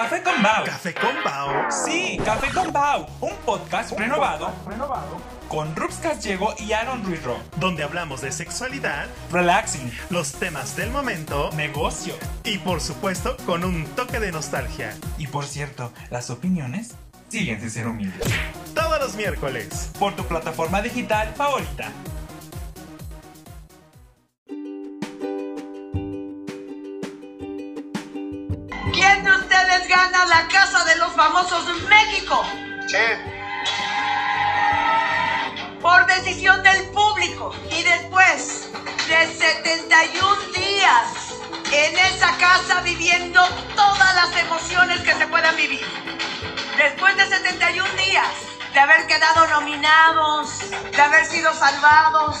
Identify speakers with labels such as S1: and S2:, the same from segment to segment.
S1: Café con Bao.
S2: Café con Bao.
S1: Sí, Café con Bao, un podcast renovado con Rups Callego y Aaron Ruiz-Ro.
S2: Donde hablamos de sexualidad,
S1: Relaxing,
S2: los temas del momento
S1: negocio
S2: y por supuesto con un toque de nostalgia.
S1: y por cierto, las opiniones siguen sin ser humildes.
S2: Todos los miércoles.
S1: Por tu plataforma digital favorita.
S3: México? Por decisión del público. Y después de 71 días en esa casa viviendo todas las emociones que se puedan vivir. Después de 71 días de haber quedado nominados, de haber sido salvados,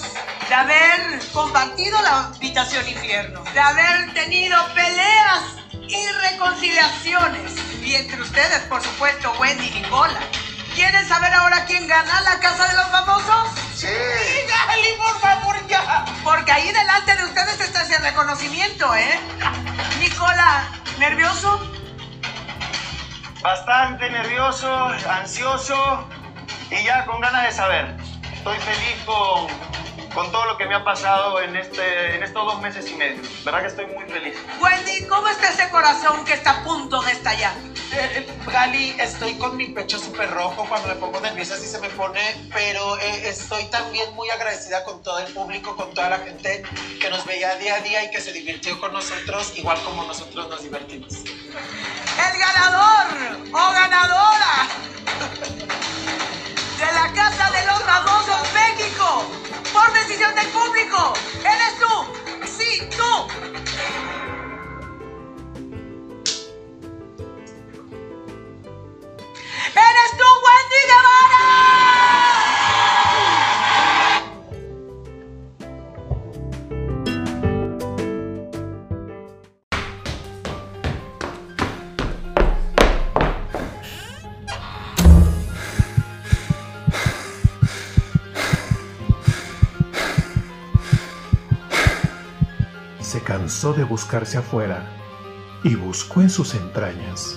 S3: de haber compartido la habitación infierno, de haber tenido peleas y reconciliaciones. Y entre ustedes, por supuesto, Wendy y Nicola. ¿Quieren saber ahora quién gana la Casa de los Famosos?
S4: Sí.
S3: Dígale, por favor, ya. Porque ahí delante de ustedes está ese reconocimiento, ¿eh? Nicola, ¿nervioso?
S4: Bastante nervioso, ansioso y ya con ganas de saber. Estoy feliz con, con todo lo que me ha pasado en, este, en estos dos meses y medio. ¿Verdad que estoy muy feliz?
S3: Wendy, ¿cómo está ese corazón que está a punto de estallar?
S5: Eh, eh, Gali, estoy con mi pecho súper rojo cuando me pongo nerviosa, así se me pone, pero eh, estoy también muy agradecida con todo el público, con toda la gente que nos veía día a día y que se divirtió con nosotros, igual como nosotros nos divertimos.
S2: Cansó de buscarse afuera y buscó en sus entrañas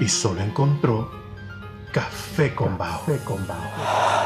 S2: y solo encontró Café con Bao. Café con Bao.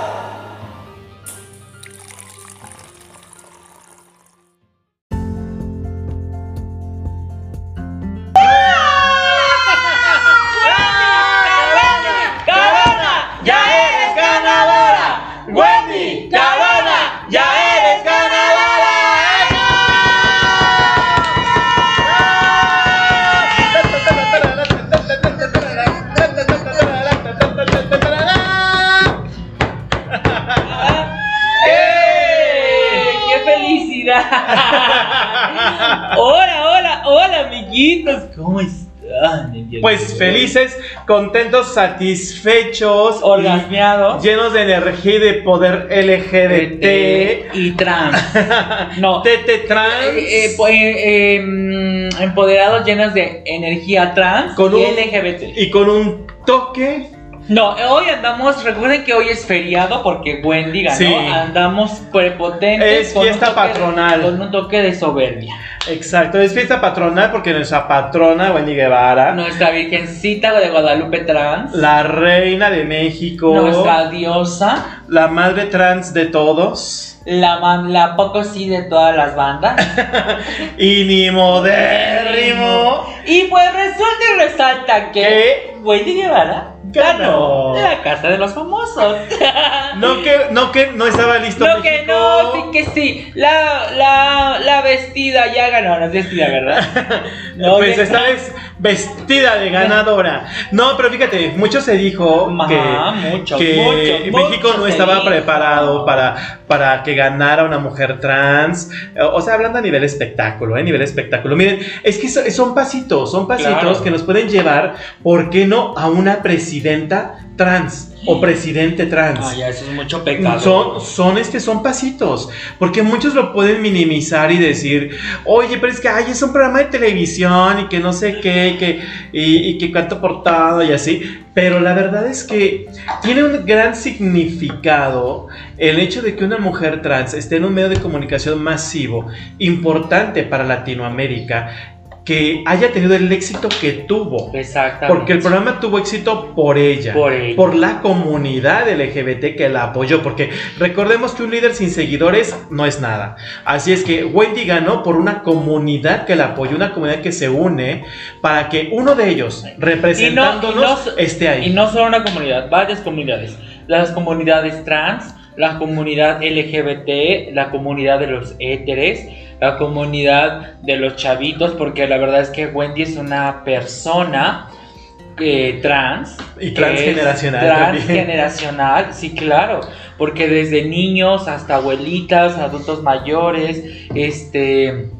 S6: Felices, contentos, satisfechos,
S7: orgasmeados.
S6: llenos de energía y de poder LGBT.
S7: y trans. No.
S6: TT trans.
S7: Eh, eh, eh, eh, mm, empoderados llenos de energía trans
S6: Con
S7: y
S6: un-
S7: LGBT.
S6: y con un toque.
S7: No, hoy andamos, recuerden que hoy es feriado porque Wendy ganó,
S6: Sí.
S7: andamos prepotentes.
S6: Es
S7: con un
S6: fiesta
S7: toque
S6: patronal.
S7: con un toque de soberbia.
S6: Exacto, es fiesta patronal porque nuestra patrona, Wendy Guevara,
S7: Nuestra virgencita de Guadalupe trans.
S6: la reina de México,
S7: Nuestra diosa.
S6: la madre trans de todos,
S7: La, man- la poco sí de todas las bandas.
S6: y ni modérrimo.
S7: Y pues resulta y resalta que
S6: ¿Qué?
S7: Wendy Guevara
S6: Ganó.
S7: la casa de los famosos.
S6: No que, no que no estaba listo
S7: No, que no, sí que sí. La, la, la vestida ya ganó, no es vestida, ¿verdad? No,
S6: pues esta vez vestida de ganadora. No, pero fíjate, mucho se dijo
S7: Ajá,
S6: que,
S7: mucho,
S6: que
S7: mucho,
S6: México
S7: mucho
S6: no estaba
S7: dijo.
S6: preparado para, para que ganara una mujer trans. Eh, O sea, hablando a nivel espectáculo, ¿eh? nivel espectáculo. Miren, es que so- son pasitos, son pasitos
S7: Claro.
S6: que nos pueden llevar, ¿por qué no? A una presidenta trans o presidente trans.
S7: Ah, ya, eso es mucho pecado.
S6: Son, son, este, son pasitos, porque muchos lo pueden minimizar y decir, oye, pero es que ay, es un programa de televisión y que no sé qué, y que, y, y que cuánto portado y así, pero la verdad es que tiene un gran significado el hecho de que una mujer trans esté en un medio de comunicación masivo, importante para Latinoamérica, que haya tenido el éxito que tuvo.
S7: Exactamente.
S6: Porque el programa tuvo éxito por ella,
S7: Por ella.
S6: por la comunidad LGBT que la apoyó. Porque recordemos que un líder sin seguidores no es nada. Así es que Wendy ganó por una comunidad que la apoyó, una comunidad que se une para que uno de ellos, representándonos,
S7: y no-
S6: esté ahí.
S7: Y no solo una comunidad, varias comunidades. Las comunidades trans, la comunidad LGBT, la comunidad de los éteres, la comunidad de los chavitos, porque la verdad es que Wendy es una persona eh, trans.
S6: Y transgeneracional también.
S7: Transgeneracional, sí, claro. Porque desde niños hasta abuelitas, adultos mayores, este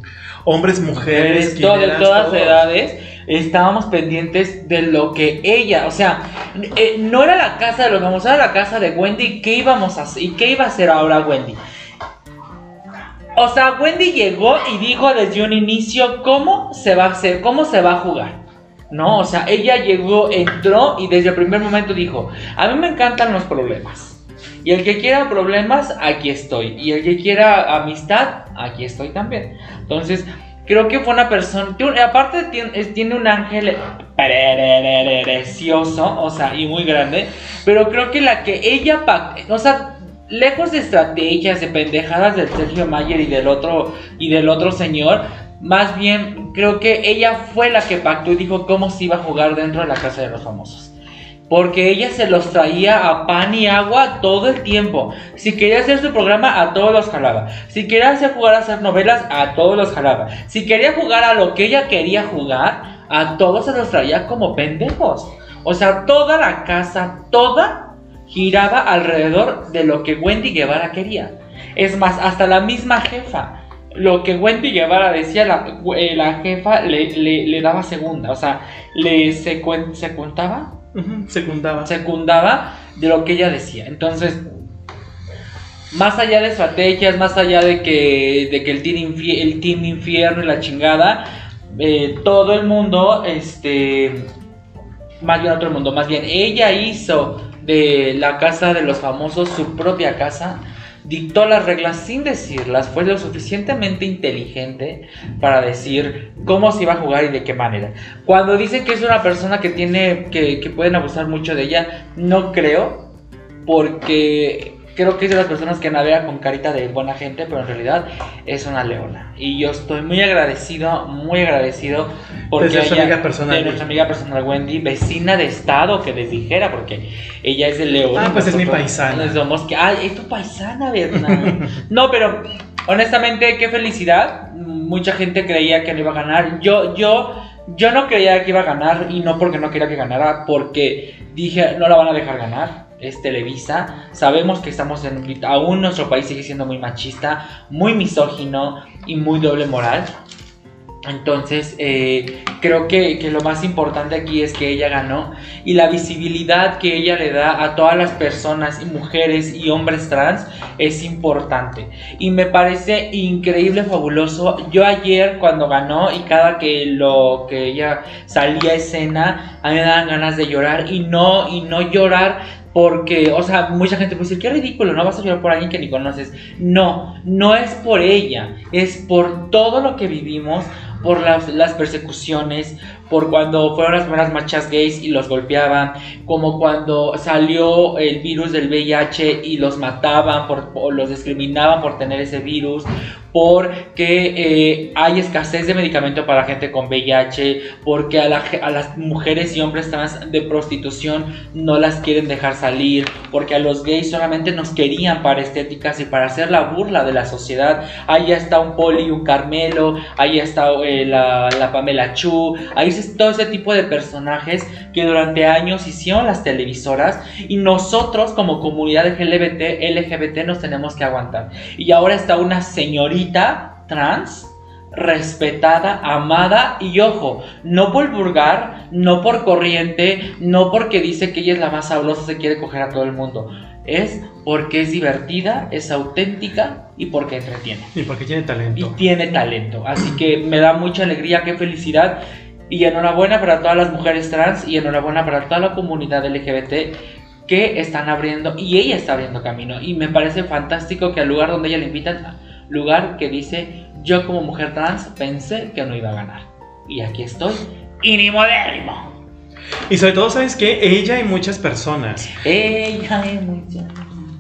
S6: Hombres, mujeres,
S7: de todas edades, estábamos pendientes de lo que ella, o sea, eh, no era la casa de los famosos, era la casa de Wendy, ¿qué íbamos a hacer? ¿Y qué iba a hacer ahora Wendy? O sea, Wendy llegó y dijo desde un inicio cómo se va a hacer, cómo se va a jugar. No, o sea, ella llegó, entró y desde el primer momento dijo, a mí me encantan los problemas. Y el que quiera problemas, aquí estoy. Y el que quiera amistad, aquí estoy también. Entonces, creo que fue una persona, aparte tiene, un ángel precioso, o sea, y muy grande, pero creo que la que ella, o sea, lejos de estrategias, de pendejadas del Sergio Mayer y del otro, y del otro señor, más bien creo que ella fue la que pactó y dijo cómo se iba a jugar dentro de la casa de los famosos. Porque ella se los traía a pan y agua todo el tiempo. Si quería hacer su programa, a todos los jalaba. Si quería hacer jugar a hacer novelas, a todos los jalaba. Si quería jugar a lo que ella quería jugar, a todos se los traía como pendejos. O sea, toda la casa, toda, giraba alrededor de lo que Wendy Guevara quería. Es más, hasta la misma jefa. Lo que Wendy Guevara decía, la, eh, la jefa le, le- daba segunda. O sea, le secuen- secundaba
S6: Secundaba.
S7: secundaba de lo que ella decía. Entonces, más allá de estrategias, más allá de que, de que el, team el team infierno y la chingada, eh, todo el mundo, este, más bien otro mundo, más bien ella hizo de la casa de los famosos su propia casa. Dictó las reglas sin decirlas, fue lo suficientemente inteligente para decir cómo se iba a jugar y de qué manera. Cuando dicen que es una persona que tiene, que, que pueden abusar mucho de ella, no creo, porque creo que es de las personas que navega con carita de buena gente, pero en realidad es una leona. Y yo estoy muy agradecido, muy agradecido porque
S6: De nuestra
S7: ella-
S6: amiga personal.
S7: de nuestra amiga personal Wendy, vecina de estado, que les dijera, porque ella es de León.
S6: Ah, pues es mi paisana.
S7: Somos que, ay, es tu paisana, ¿verdad? no, pero honestamente, qué felicidad. Mucha gente creía que no iba a ganar. Yo, yo, yo no creía que iba a ganar y no porque no quería que ganara, porque dije, no la van a dejar ganar. Es Televisa, sabemos que estamos en. Aún nuestro país sigue siendo muy machista, muy misógino y muy doble moral. Entonces, eh, creo que, que lo más importante aquí es que ella ganó y la visibilidad que ella le da a todas las personas y mujeres y hombres trans es importante. Y me parece increíble, fabuloso. Yo ayer cuando ganó y cada que lo que ella salía a escena, a mí me daban ganas de llorar y no y no llorar porque, o sea, mucha gente puede decir, qué ridículo, no vas a llorar por alguien que ni conoces. No, no es por ella, es por todo lo que vivimos, por las, persecuciones, por cuando fueron las primeras marchas gays y los golpeaban, como cuando salió el virus del VIH y los mataban, por, los discriminaban por tener ese virus, porque eh, hay escasez de medicamento para gente con VIH, porque a, las mujeres y hombres trans de prostitución no las quieren dejar salir, porque a los gays solamente nos querían para estéticas y para hacer la burla de la sociedad. Ahí está un Poli, un Carmelo, ahí está eh, la, la Pamela Chu, ahí es todo ese tipo de personajes que durante años hicieron las televisoras y nosotros como comunidad LGBT, LGBT nos tenemos que aguantar. Y ahora está una señorita trans respetada, amada y ojo, no por vulgar, no por corriente, no porque dice que ella es la más sabrosa, se quiere coger a todo el mundo. Es porque es divertida, es auténtica y porque entretiene.
S6: Y porque tiene
S7: Y
S6: talento.
S7: tiene talento. Así que me da mucha alegría, qué felicidad. Y enhorabuena para todas las mujeres trans y enhorabuena para toda la comunidad LGBT que están abriendo y ella está abriendo camino. Y me parece fantástico que al lugar donde ella le invitan, lugar que dice yo como mujer trans pensé que no iba a ganar. Y aquí estoy. Y ni modérrimo.
S6: Y sobre todo, ¿sabes qué? Ella y muchas personas.
S7: Ella es muy...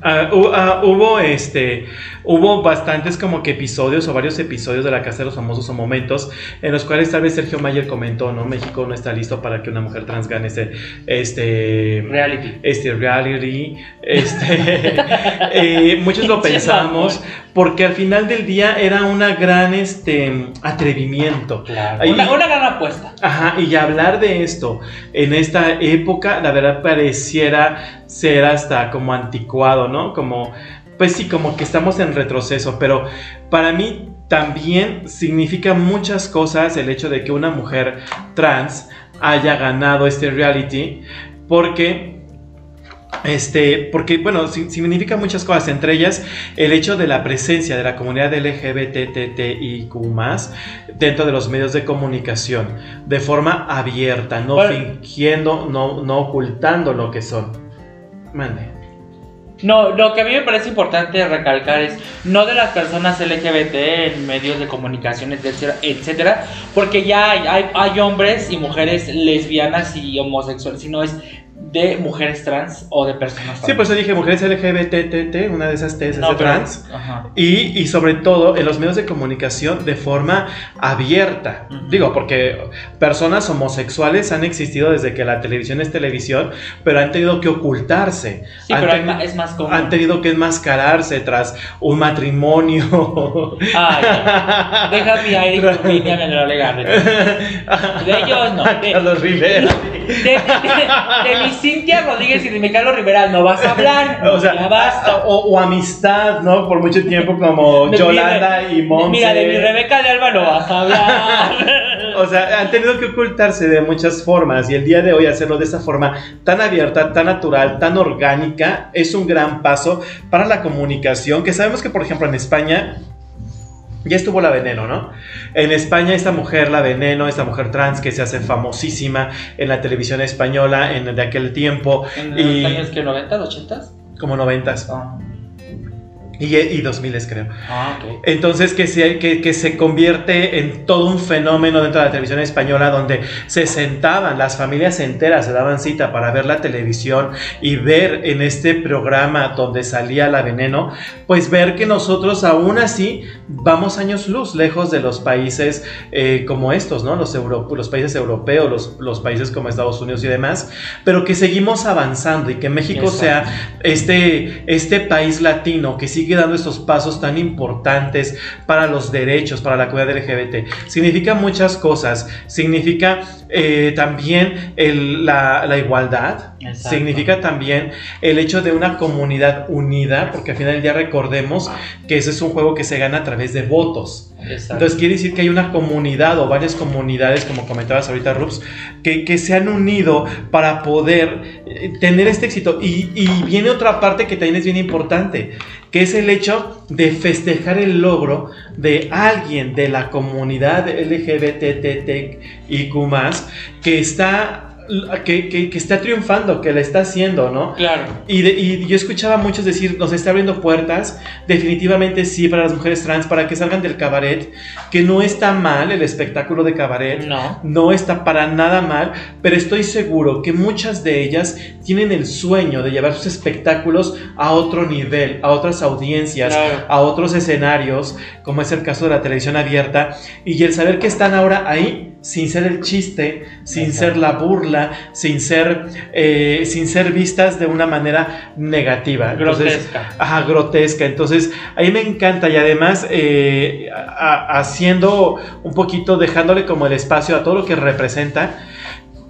S6: Ah, ah, hubo este hubo bastantes como que episodios o varios episodios de la casa de los famosos o momentos en los cuales tal vez Sergio Mayer comentó no México no está listo para que una mujer trans gane este este
S7: Reality.
S6: este reality este eh, muchos lo pensamos porque al final del día era una gran este atrevimiento
S7: Claro. Una, una gran apuesta.
S6: Ajá, y hablar de esto en esta época, la verdad pareciera ser hasta como anticuado, ¿no? Como, pues sí, como que estamos en retroceso, pero para mí también significa muchas cosas el hecho de que una mujer trans haya ganado este reality, porque este, porque, bueno, si- significa muchas cosas, entre ellas el hecho de la presencia de la comunidad LGBTTIQ dentro de los medios de comunicación, de forma abierta, no
S7: Bueno.
S6: fingiendo, no, no ocultando lo que son. Mande.
S7: No, lo que a mí me parece importante recalcar es no de las personas LGBT en medios de comunicación, etcétera, etcétera, porque ya hay, hay, hay hombres y mujeres lesbianas y homosexuales, sino es de mujeres trans o de personas trans.
S6: Sí, por eso dije mujeres LGBTT, una de esas T es
S7: No, pero-
S6: trans.
S7: Ajá.
S6: Y, y sobre todo en los medios de comunicación de forma abierta. Digo, porque personas homosexuales han existido desde que la televisión es televisión, pero han tenido que ocultarse.
S7: Sí,
S6: han,
S7: pero es más común.
S6: han tenido que enmascararse tras un matrimonio.
S7: Ay, deja mi aire y tu línea me lo. De ellos no. De,
S6: Carlos Rivera.
S7: de, de- de mi Cintia Rodríguez y de mi Carlos Rivera no vas a hablar.
S6: O sea,
S7: ya basta.
S6: o, o amistad, ¿no? Por mucho tiempo como
S7: De-
S6: Yolanda y Monse.
S7: Mira, de mi Rebeca de Alba no vas a hablar.
S6: O sea, han tenido que ocultarse de muchas formas y el día de hoy hacerlo de esa forma tan abierta, tan natural, tan orgánica, es un gran paso para la comunicación, que sabemos que por ejemplo en España ya estuvo la veneno, ¿no? En España esta mujer, la veneno, esta mujer trans que se hace famosísima en la televisión española en de aquel tiempo,
S7: ¿En
S6: Y-
S7: los años que 90, 80?
S6: como noventas
S7: Ah,
S6: y, y 2000 creo.
S7: ah, ok.
S6: Entonces que se, que, que se convierte en todo un fenómeno dentro de la televisión española donde se sentaban, las familias enteras se daban cita para ver la televisión y ver en este programa donde salía la veneno, pues ver que nosotros aún así vamos años luz lejos de los países eh, como estos, ¿no? Los, euro- los países europeos, los, los países como Estados Unidos y demás, pero que seguimos avanzando y que México
S7: Exacto.
S6: sea este, este país latino que sigue dando estos pasos tan importantes para los derechos, para la comunidad LGBT. Significa muchas cosas. Significa eh, también la igualdad.
S7: Exacto.
S6: Significa también el hecho de una comunidad unida, porque al final del día recordemos que ese es un juego que se gana a través de votos.
S7: Exacto.
S6: Entonces quiere decir que hay una comunidad o varias comunidades, como comentabas ahorita, Rups, que, que se han unido para poder eh, tener este éxito. Y, y viene otra parte que también es bien importante, que es el hecho de festejar el logro de alguien de la comunidad LGBTTIQ que está... Que, que- que está triunfando, que la está haciendo, ¿no?
S7: Claro.
S6: Y, de- y yo escuchaba a muchos decir, nos está abriendo puertas, definitivamente sí, para las mujeres trans, para que salgan del cabaret, que no está mal el espectáculo de cabaret,
S7: No.
S6: no está para nada mal, pero estoy seguro que muchas de ellas tienen el sueño de llevar sus espectáculos a otro nivel, a otras audiencias,
S7: Claro.
S6: a otros escenarios, como es el caso de la televisión abierta, y el saber que están ahora ahí sin ser el chiste, sin
S7: Exacto.
S6: ser la burla, sin ser, eh, sin ser vistas de una manera negativa. Entonces,
S7: Grotesca.
S6: Ajá, grotesca. Entonces, a mí me encanta y además eh, a- haciendo un poquito, dejándole como el espacio a todo lo que representa.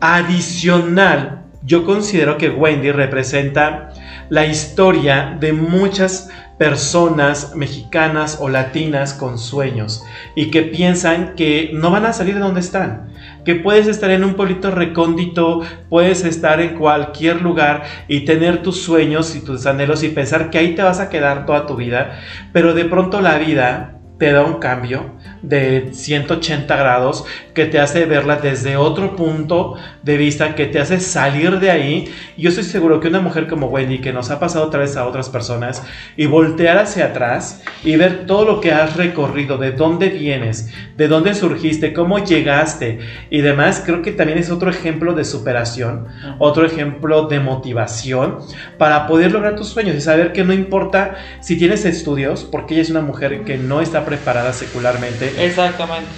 S6: Adicional, yo considero que Wendy representa la historia de muchas personas mexicanas o latinas con sueños y que piensan que no van a salir de donde están, que puedes estar en un pueblito recóndito, puedes estar en cualquier lugar y tener tus sueños y tus anhelos y pensar que ahí te vas a quedar toda tu vida, pero de pronto la vida te da un cambio de 180 grados que te hace verla desde otro punto de vista, que te hace salir de ahí. Yo estoy seguro que una mujer como Wendy, que nos ha pasado otra vez a otras personas, y voltear hacia atrás y ver todo lo que has recorrido, de dónde vienes, de dónde surgiste, cómo llegaste y demás, creo que también es otro ejemplo de superación, otro ejemplo de motivación para poder lograr tus sueños y saber que no importa si tienes estudios, porque ella es una mujer que no está preparada secularmente.
S7: Exactamente.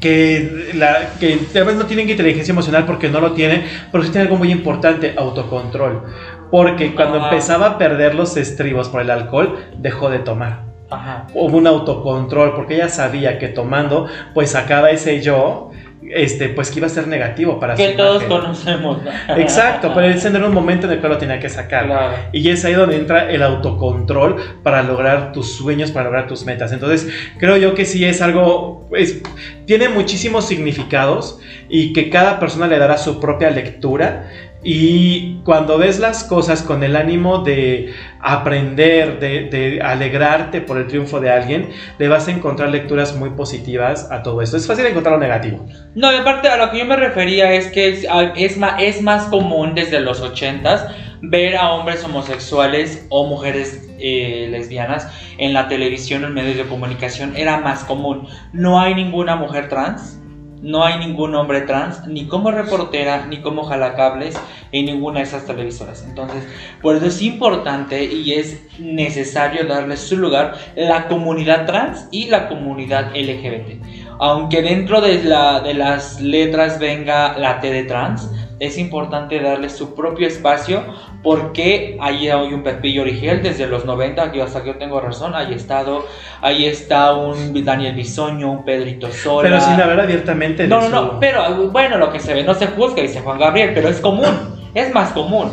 S6: Que, la, que tal vez no tienen inteligencia emocional porque no lo tiene, pero sí tiene algo muy importante, autocontrol. Porque cuando
S7: Ajá.
S6: empezaba a perder los estribos por el alcohol, dejó de tomar.
S7: Ajá.
S6: Hubo un autocontrol porque ella sabía que tomando, pues sacaba ese yo, este, pues que iba a ser negativo para
S7: Que
S6: su
S7: todos
S6: imagen.
S7: conocemos. ¿no?
S6: Exacto, pero él un momento en el cual lo tenía que sacar.
S7: Claro.
S6: Y es ahí donde entra el autocontrol para lograr tus sueños, para lograr tus metas. Entonces, creo yo que sí es algo, es- tiene muchísimos significados y que cada persona le dará su propia lectura. Y cuando ves las cosas con el ánimo de aprender, de, alegrarte por el triunfo de alguien, le vas a encontrar lecturas muy positivas a todo esto. Es fácil encontrar lo negativo.
S7: No, y aparte a lo que yo me refería es que es, más común desde los 80s ver a hombres homosexuales o mujeres eh, lesbianas en la televisión en medios de comunicación. Era más común. No hay ninguna mujer trans. No hay ningún hombre trans, ni como reportera, ni como jalacables en ninguna de esas televisoras. Entonces, por eso es importante y es necesario darle su lugar la comunidad trans y la comunidad LGBT. Aunque dentro de, la, de las letras venga la T de trans, es importante darle su propio espacio porque ahí hay un Pepillo Origel desde los 90, que hasta que yo tengo razón, ahí, estado, ahí está un Daniel Bisoño, un Pedrito Sola.
S6: Pero sin hablar abiertamente
S7: No, no, no, pero bueno, lo que se ve no se juzga, dice Juan Gabriel, pero es común, es más común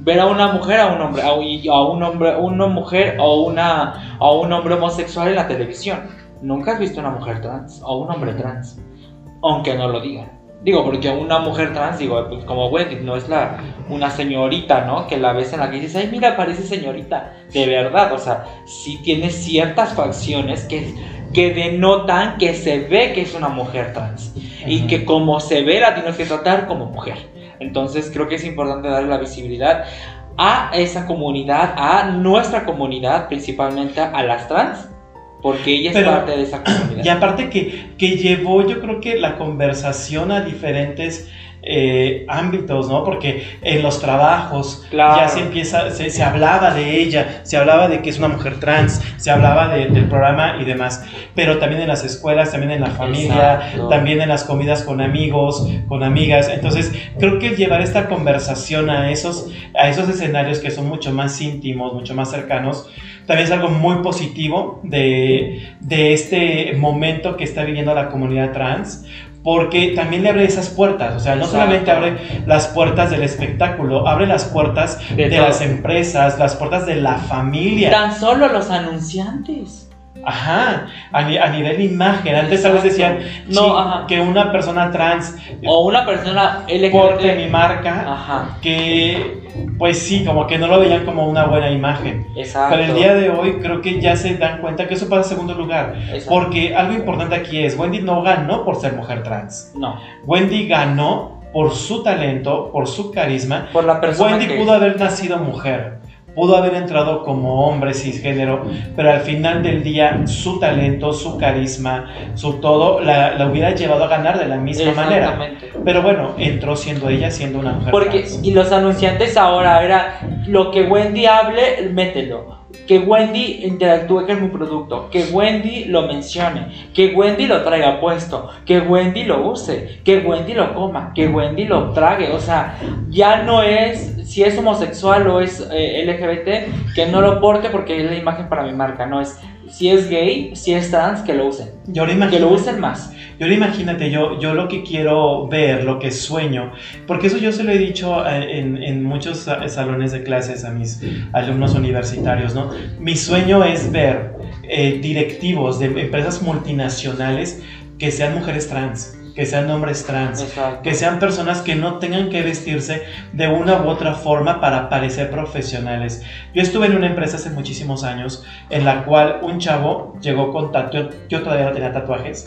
S7: ver a una mujer, a un hombre, a un hombre, una mujer o una, a un hombre homosexual en la televisión. Nunca has visto una mujer trans o un hombre trans, aunque no lo digan. Digo, porque una mujer trans, digo, pues como Wendy, no es la una señorita, ¿no? Que la ves en la que dices, ay, mira, parece señorita. De verdad, o sea, sí tiene ciertas facciones que, que denotan que se ve que es una mujer trans. Y
S6: Ujú.
S7: que como se ve, la tienes que tratar como mujer. Entonces creo que es importante darle la visibilidad a esa comunidad, a nuestra comunidad, principalmente a las trans, porque ella es
S6: Pero-
S7: parte de esa comunidad.
S6: Y aparte que, que llevó yo creo que la conversación a diferentes eh, ámbitos, ¿no? Porque en los trabajos
S7: Claro.
S6: ya se empieza, se, se hablaba de ella, se hablaba de que es una mujer trans, se hablaba de- del programa y demás, pero también en las escuelas, también en la familia,
S7: Exacto.
S6: también en las comidas con amigos, con amigas. Entonces, creo que llevar esta conversación a esos, a esos escenarios que son mucho más íntimos, mucho más cercanos, también es algo muy positivo de, de este momento que está viviendo la comunidad trans, porque también le abre esas puertas, o sea, no
S7: Exacto.
S6: solamente abre las puertas del espectáculo, abre las puertas
S7: De
S6: las empresas, las puertas de la familia.
S7: Tan solo los anunciantes.
S6: Ajá, a, ni- a nivel imagen. Antes tal vez decían
S7: No,
S6: sí,
S7: ajá.
S6: que una persona trans
S7: O una persona LGBT.
S6: porte mi marca,
S7: Ajá,
S6: que pues sí, como que no lo veían como una buena imagen.
S7: exacto.
S6: Pero el día de hoy creo que ya se dan cuenta que eso pasa en segundo lugar.
S7: Exacto.
S6: Porque algo importante aquí es, Wendy no ganó por ser mujer trans.
S7: No,
S6: Wendy ganó por su talento, por su carisma.
S7: por la persona
S6: Wendy
S7: que
S6: pudo haber nacido mujer, pudo haber entrado como hombre cisgénero, pero al final del día su talento, su carisma, su todo, la, la hubiera llevado a ganar de la misma manera. Pero bueno, entró siendo ella, siendo una mujer
S7: Porque,
S6: trans.
S7: y los anunciantes ahora era lo que Wendy hable, mételo. Que Wendy interactúe con mi producto, que Wendy lo mencione, que Wendy lo traiga puesto, que Wendy lo use, que Wendy lo coma, que Wendy lo trague. O sea, ya no es si es homosexual o es eh, LGBT, que no lo porte porque es la imagen para mi marca. No es si es gay, si es trans, que lo usen. Que lo usen más.
S6: Y ahora imagínate, yo, yo lo que quiero ver, lo que sueño, porque eso yo se lo he dicho eh, en, en muchos sa- salones de clases a mis alumnos universitarios, ¿no? Mi sueño es ver eh, directivos de empresas multinacionales que sean mujeres trans, que sean hombres trans,
S7: Exacto.
S6: que sean personas que no tengan que vestirse de una u otra forma para parecer profesionales. Yo estuve en una empresa hace muchísimos años en la cual un chavo llegó con tatuajes, yo todavía no tenía tatuajes.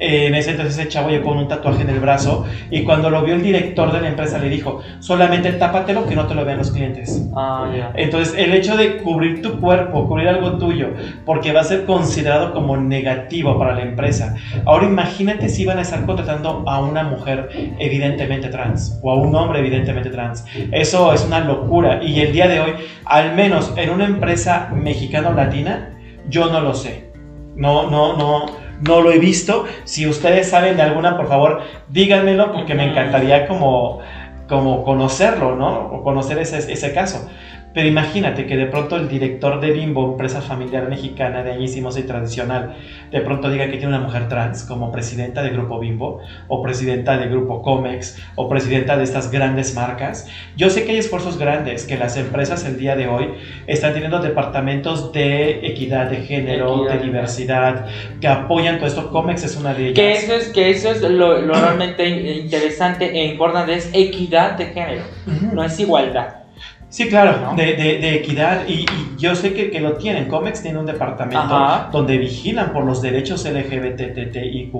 S6: Eh, En ese entonces ese chavo llegó con un tatuaje en el brazo y cuando lo vio el director de la empresa le dijo, solamente tápatelo que no te lo vean los clientes.
S7: Ah, ya.
S6: Entonces, el hecho de cubrir tu cuerpo, cubrir algo tuyo, porque va a ser considerado como negativo para la empresa. Ahora imagínate si iban a estar contratando a una mujer evidentemente trans o a un hombre evidentemente trans. Eso es una locura. Y el día de hoy, al menos en una empresa mexicano-latina, yo no lo sé. No, no, no, no lo he visto. Si ustedes saben de alguna, por favor, díganmelo porque me encantaría como, como conocerlo, ¿no? O conocer ese, ese caso. Pero imagínate que de pronto el director de Bimbo, empresa familiar mexicana de añísimos y tradicional, de pronto diga que tiene una mujer trans como presidenta de Grupo Bimbo, o presidenta de Grupo Comex, o presidenta de estas grandes marcas. Yo sé que hay esfuerzos grandes, que las empresas el día de hoy están teniendo departamentos de equidad de género,
S7: Equidad.
S6: de diversidad, que apoyan todo esto. Comex es una de ellas.
S7: Que eso es, que eso es lo, lo realmente interesante e importante, es equidad de género, no es igualdad.
S6: Sí, claro,
S7: ¿no?
S6: de, de- de equidad y, y yo sé que, que lo tienen. Comex tiene un departamento
S7: Ajá.
S6: donde vigilan por los derechos LGBTTIQ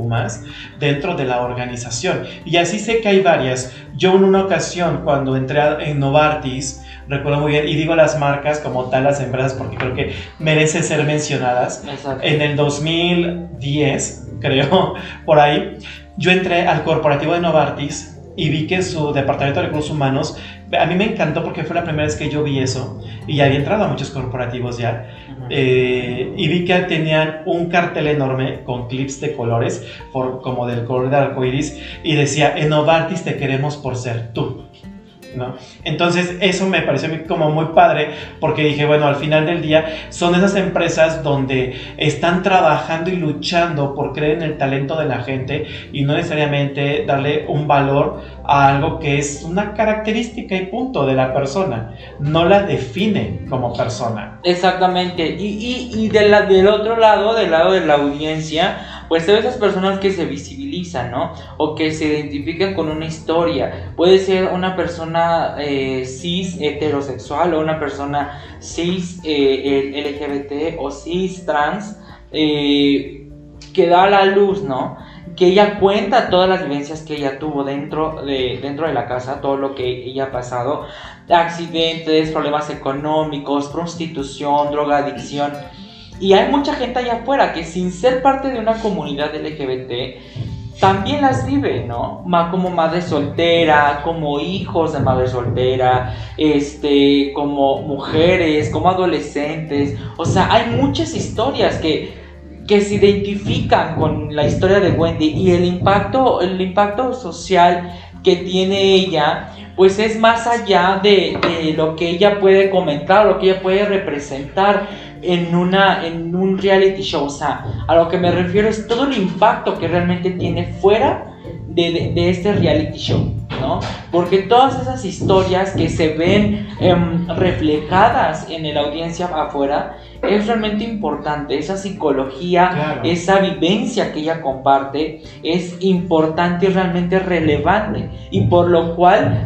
S6: dentro de la organización. Y así sé que hay varias. Yo en una ocasión cuando entré a- en Novartis, recuerdo muy bien, y digo las marcas como tal, las empresas, porque creo que merecen ser mencionadas.
S7: Exacto.
S6: En el 2010, creo, por ahí, yo entré al corporativo de Novartis y vi que su departamento de recursos humanos, a mí me encantó porque fue la primera vez que yo vi eso y ya había entrado a muchos corporativos ya. Eh, y vi que tenían un cartel enorme con clips de colores, por, como del color del arco iris, y decía: En Novartis te queremos por ser tú. ¿No? Entonces eso me pareció como muy padre porque dije, bueno, al final del día son esas empresas donde están trabajando y luchando por creer en el talento de la gente y no necesariamente darle un valor a algo que es una característica y punto de la persona, no la define como persona.
S7: Exactamente. Y, y, del otro lado, del lado de la audiencia, pues hay esas personas que se visibilizan, ¿no? O que se identifican con una historia. Puede ser una persona eh, cis heterosexual o una persona cis eh, LGBT o cis trans eh, que da a la luz, ¿no? que ella cuenta todas las vivencias que ella tuvo dentro de, dentro de la casa, todo lo que ella ha pasado, accidentes, problemas económicos, prostitución, drogadicción. Y hay mucha gente allá afuera que sin ser parte de una comunidad LGBT, también las vive, ¿no? Como madre soltera, como hijos de madre soltera, este, como mujeres, como adolescentes. O sea, hay muchas historias que, que se identifican con la historia de Wendy y el impacto, el impacto social que tiene ella, pues es más allá de, lo que ella puede comentar, lo que ella puede representar en, una, en un reality show. O sea, a lo que me refiero es todo el impacto que realmente tiene fuera de este reality show, ¿no? Porque todas esas historias que se ven em, reflejadas en la audiencia afuera es realmente importante. Esa psicología,
S6: Claro.
S7: esa vivencia que ella comparte es importante y realmente relevante. Y por lo cual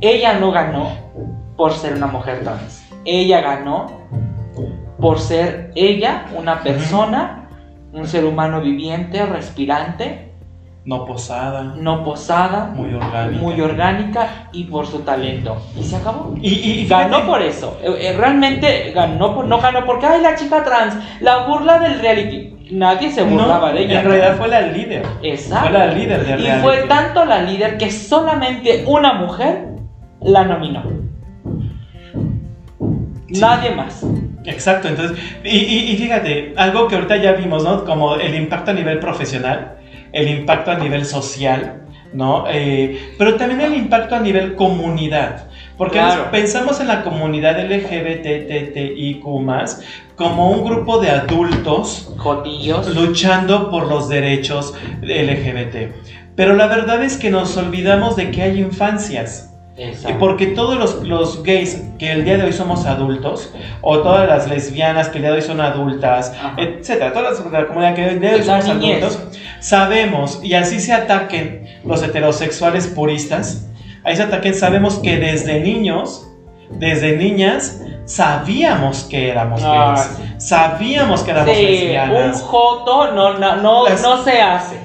S7: ella no ganó por ser una mujer trans. Ella ganó por ser ella una persona, un ser humano viviente, respirante,
S6: No posada,
S7: no posada,
S6: muy orgánica.
S7: muy orgánica y por su talento. Y se acabó.
S6: Y, y- y
S7: Ganó
S6: fíjate-
S7: por eso. Eh, eh, Realmente ganó por, no ganó porque, ay, la chica trans, la burla del reality. Nadie se burlaba
S6: No,
S7: de ella.
S6: En realidad fue la líder.
S7: Exacto.
S6: Fue la líder de
S7: Y
S6: reality.
S7: fue tanto la líder que solamente una mujer la nominó.
S6: Sí.
S7: Nadie más.
S6: Exacto, entonces, y, y- y fíjate, algo que ahorita ya vimos, ¿no? Como el impacto a nivel profesional, el impacto a nivel social, ¿no? Eh, pero también el impacto a nivel comunidad. Porque
S7: Claro.
S6: pensamos en la comunidad LGBTTIQ como un grupo de adultos
S7: Jotillos.
S6: luchando por los derechos LGBT. Pero la verdad es que nos olvidamos de que hay infancias. Y
S7: Exacto.
S6: porque todos los, los gays que el día de hoy somos adultos, o todas las lesbianas que el día de hoy son adultas,
S7: Ajá.
S6: etcétera, todas las la comunidad que el día de hoy somos
S7: niñez.
S6: adultos, sabemos, y así se ataquen los heterosexuales puristas, ahí se ataquen, sabemos que desde niños, desde niñas, sabíamos que éramos
S7: Ah,
S6: gays, sabíamos que éramos
S7: Sí, un
S6: lesbianas.
S7: joto no, no, no,
S6: Las-
S7: no se hace.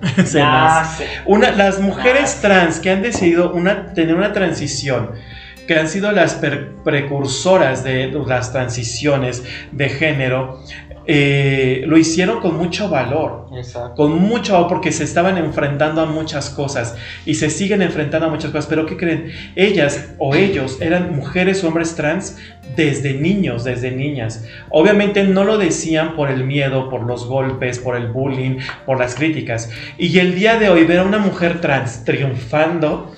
S6: Una, las mujeres
S7: Ah.
S6: trans que han decidido una, tener una transición, que han sido las precursoras de las transiciones de género, eh, lo hicieron con mucho valor.
S7: Exacto.
S6: Con mucho valor porque se estaban enfrentando a muchas cosas y se siguen enfrentando a muchas cosas. Pero ¿qué creen? Ellas o ellos eran mujeres o hombres trans desde niños, desde niñas. Obviamente no lo decían por el miedo, por los golpes, por el bullying, por las críticas. Y el día de hoy ver a una mujer trans triunfando,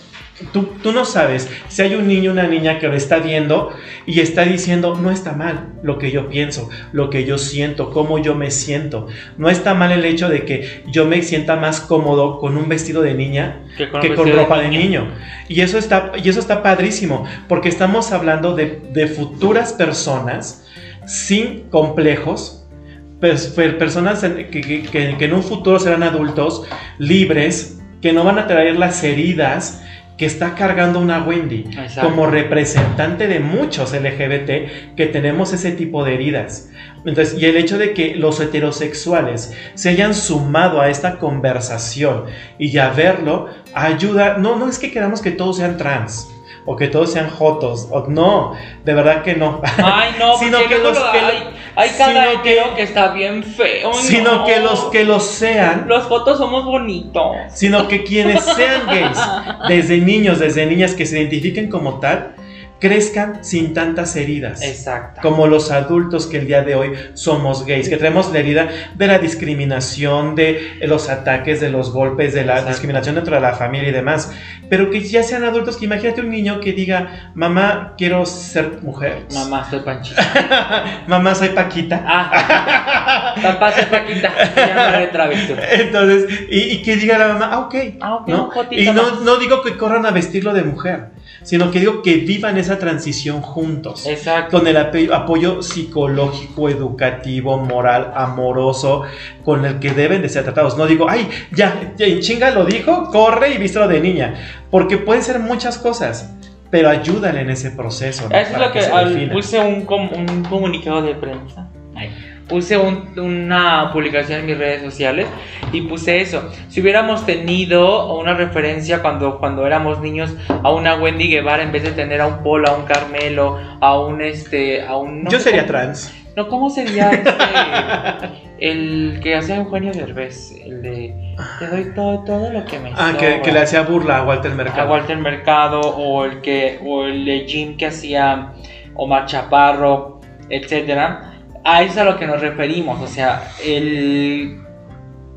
S6: tú, tú no sabes si hay un niño o una niña que lo está viendo y está diciendo, no está mal lo que yo pienso, lo que yo siento, cómo yo me siento. No está mal el hecho de que yo me sienta más cómodo con un vestido de niña
S7: Que con,
S6: que ropa de niño. Y eso está, y eso está padrísimo, porque estamos hablando de, de futuras personas sin complejos, pers- per- personas que en un futuro serán adultos libres, que no van a traer las heridas que está cargando una Wendy
S7: Exacto.
S6: como representante de muchos LGBT que tenemos ese tipo de heridas. Entonces, y el hecho de que los heterosexuales se hayan sumado a esta conversación y ya verlo ayuda, no, no es que queramos que todos sean trans o que todos sean jotos, o no, de verdad que no.
S7: Ay, no,
S6: Sino
S7: porque
S6: que los
S7: lo-
S6: que-
S7: hay, hay cada
S6: que-
S7: está bien feo.
S6: sino
S7: no.
S6: que los que los sean
S7: Los fotos somos bonitos.
S6: sino que quienes sean gays, desde niños, desde niñas que se identifiquen como tal, crezcan sin tantas heridas.
S7: Exacto.
S6: Como los adultos que el día de hoy somos gays, que tenemos la herida de la discriminación, de los ataques, de los golpes, de la
S7: Exacto.
S6: discriminación dentro de la familia y demás. Pero que ya sean adultos, que imagínate un niño que diga, mamá, quiero ser mujer.
S7: Mamá, soy panchita.
S6: mamá, soy Paquita.
S7: Ah, papá, soy Paquita. Ya.
S6: Entonces, y, y que diga la mamá, ah, ok.
S7: Ah, ok,
S6: ¿no? Y no digo que corran a vestirlo de mujer, sino que digo que vivan esa transición juntos.
S7: Exacto.
S6: Con el apoyo psicológico, educativo, moral, amoroso, con el que deben de ser tratados. No digo, ay, ya, ya en chinga lo dijo, corre y vístelo de niña. Porque pueden ser muchas cosas, pero ayúdale en ese proceso. ¿no?
S7: Eso es lo que,
S6: se
S7: al- puse un, com- un comunicado de prensa. Ay. Puse un- una publicación en mis redes sociales y puse eso. Si hubiéramos tenido una referencia cuando, cuando éramos niños a una Wendy Guevara en vez de tener a un Polo, a un Carmelo, a un este, a un no
S6: Yo sería
S7: cómo-
S6: trans.
S7: No, ¿cómo sería este? el que hacía Eugenio Derbez, el de te doy todo, todo lo que me
S6: Ah, que,
S7: sobra".
S6: que le hacía burla a Walter Mercado.
S7: a Walter Mercado o el que o el de Jim que hacía Omar Chaparro, etcétera. A eso es a lo que nos referimos, o sea, el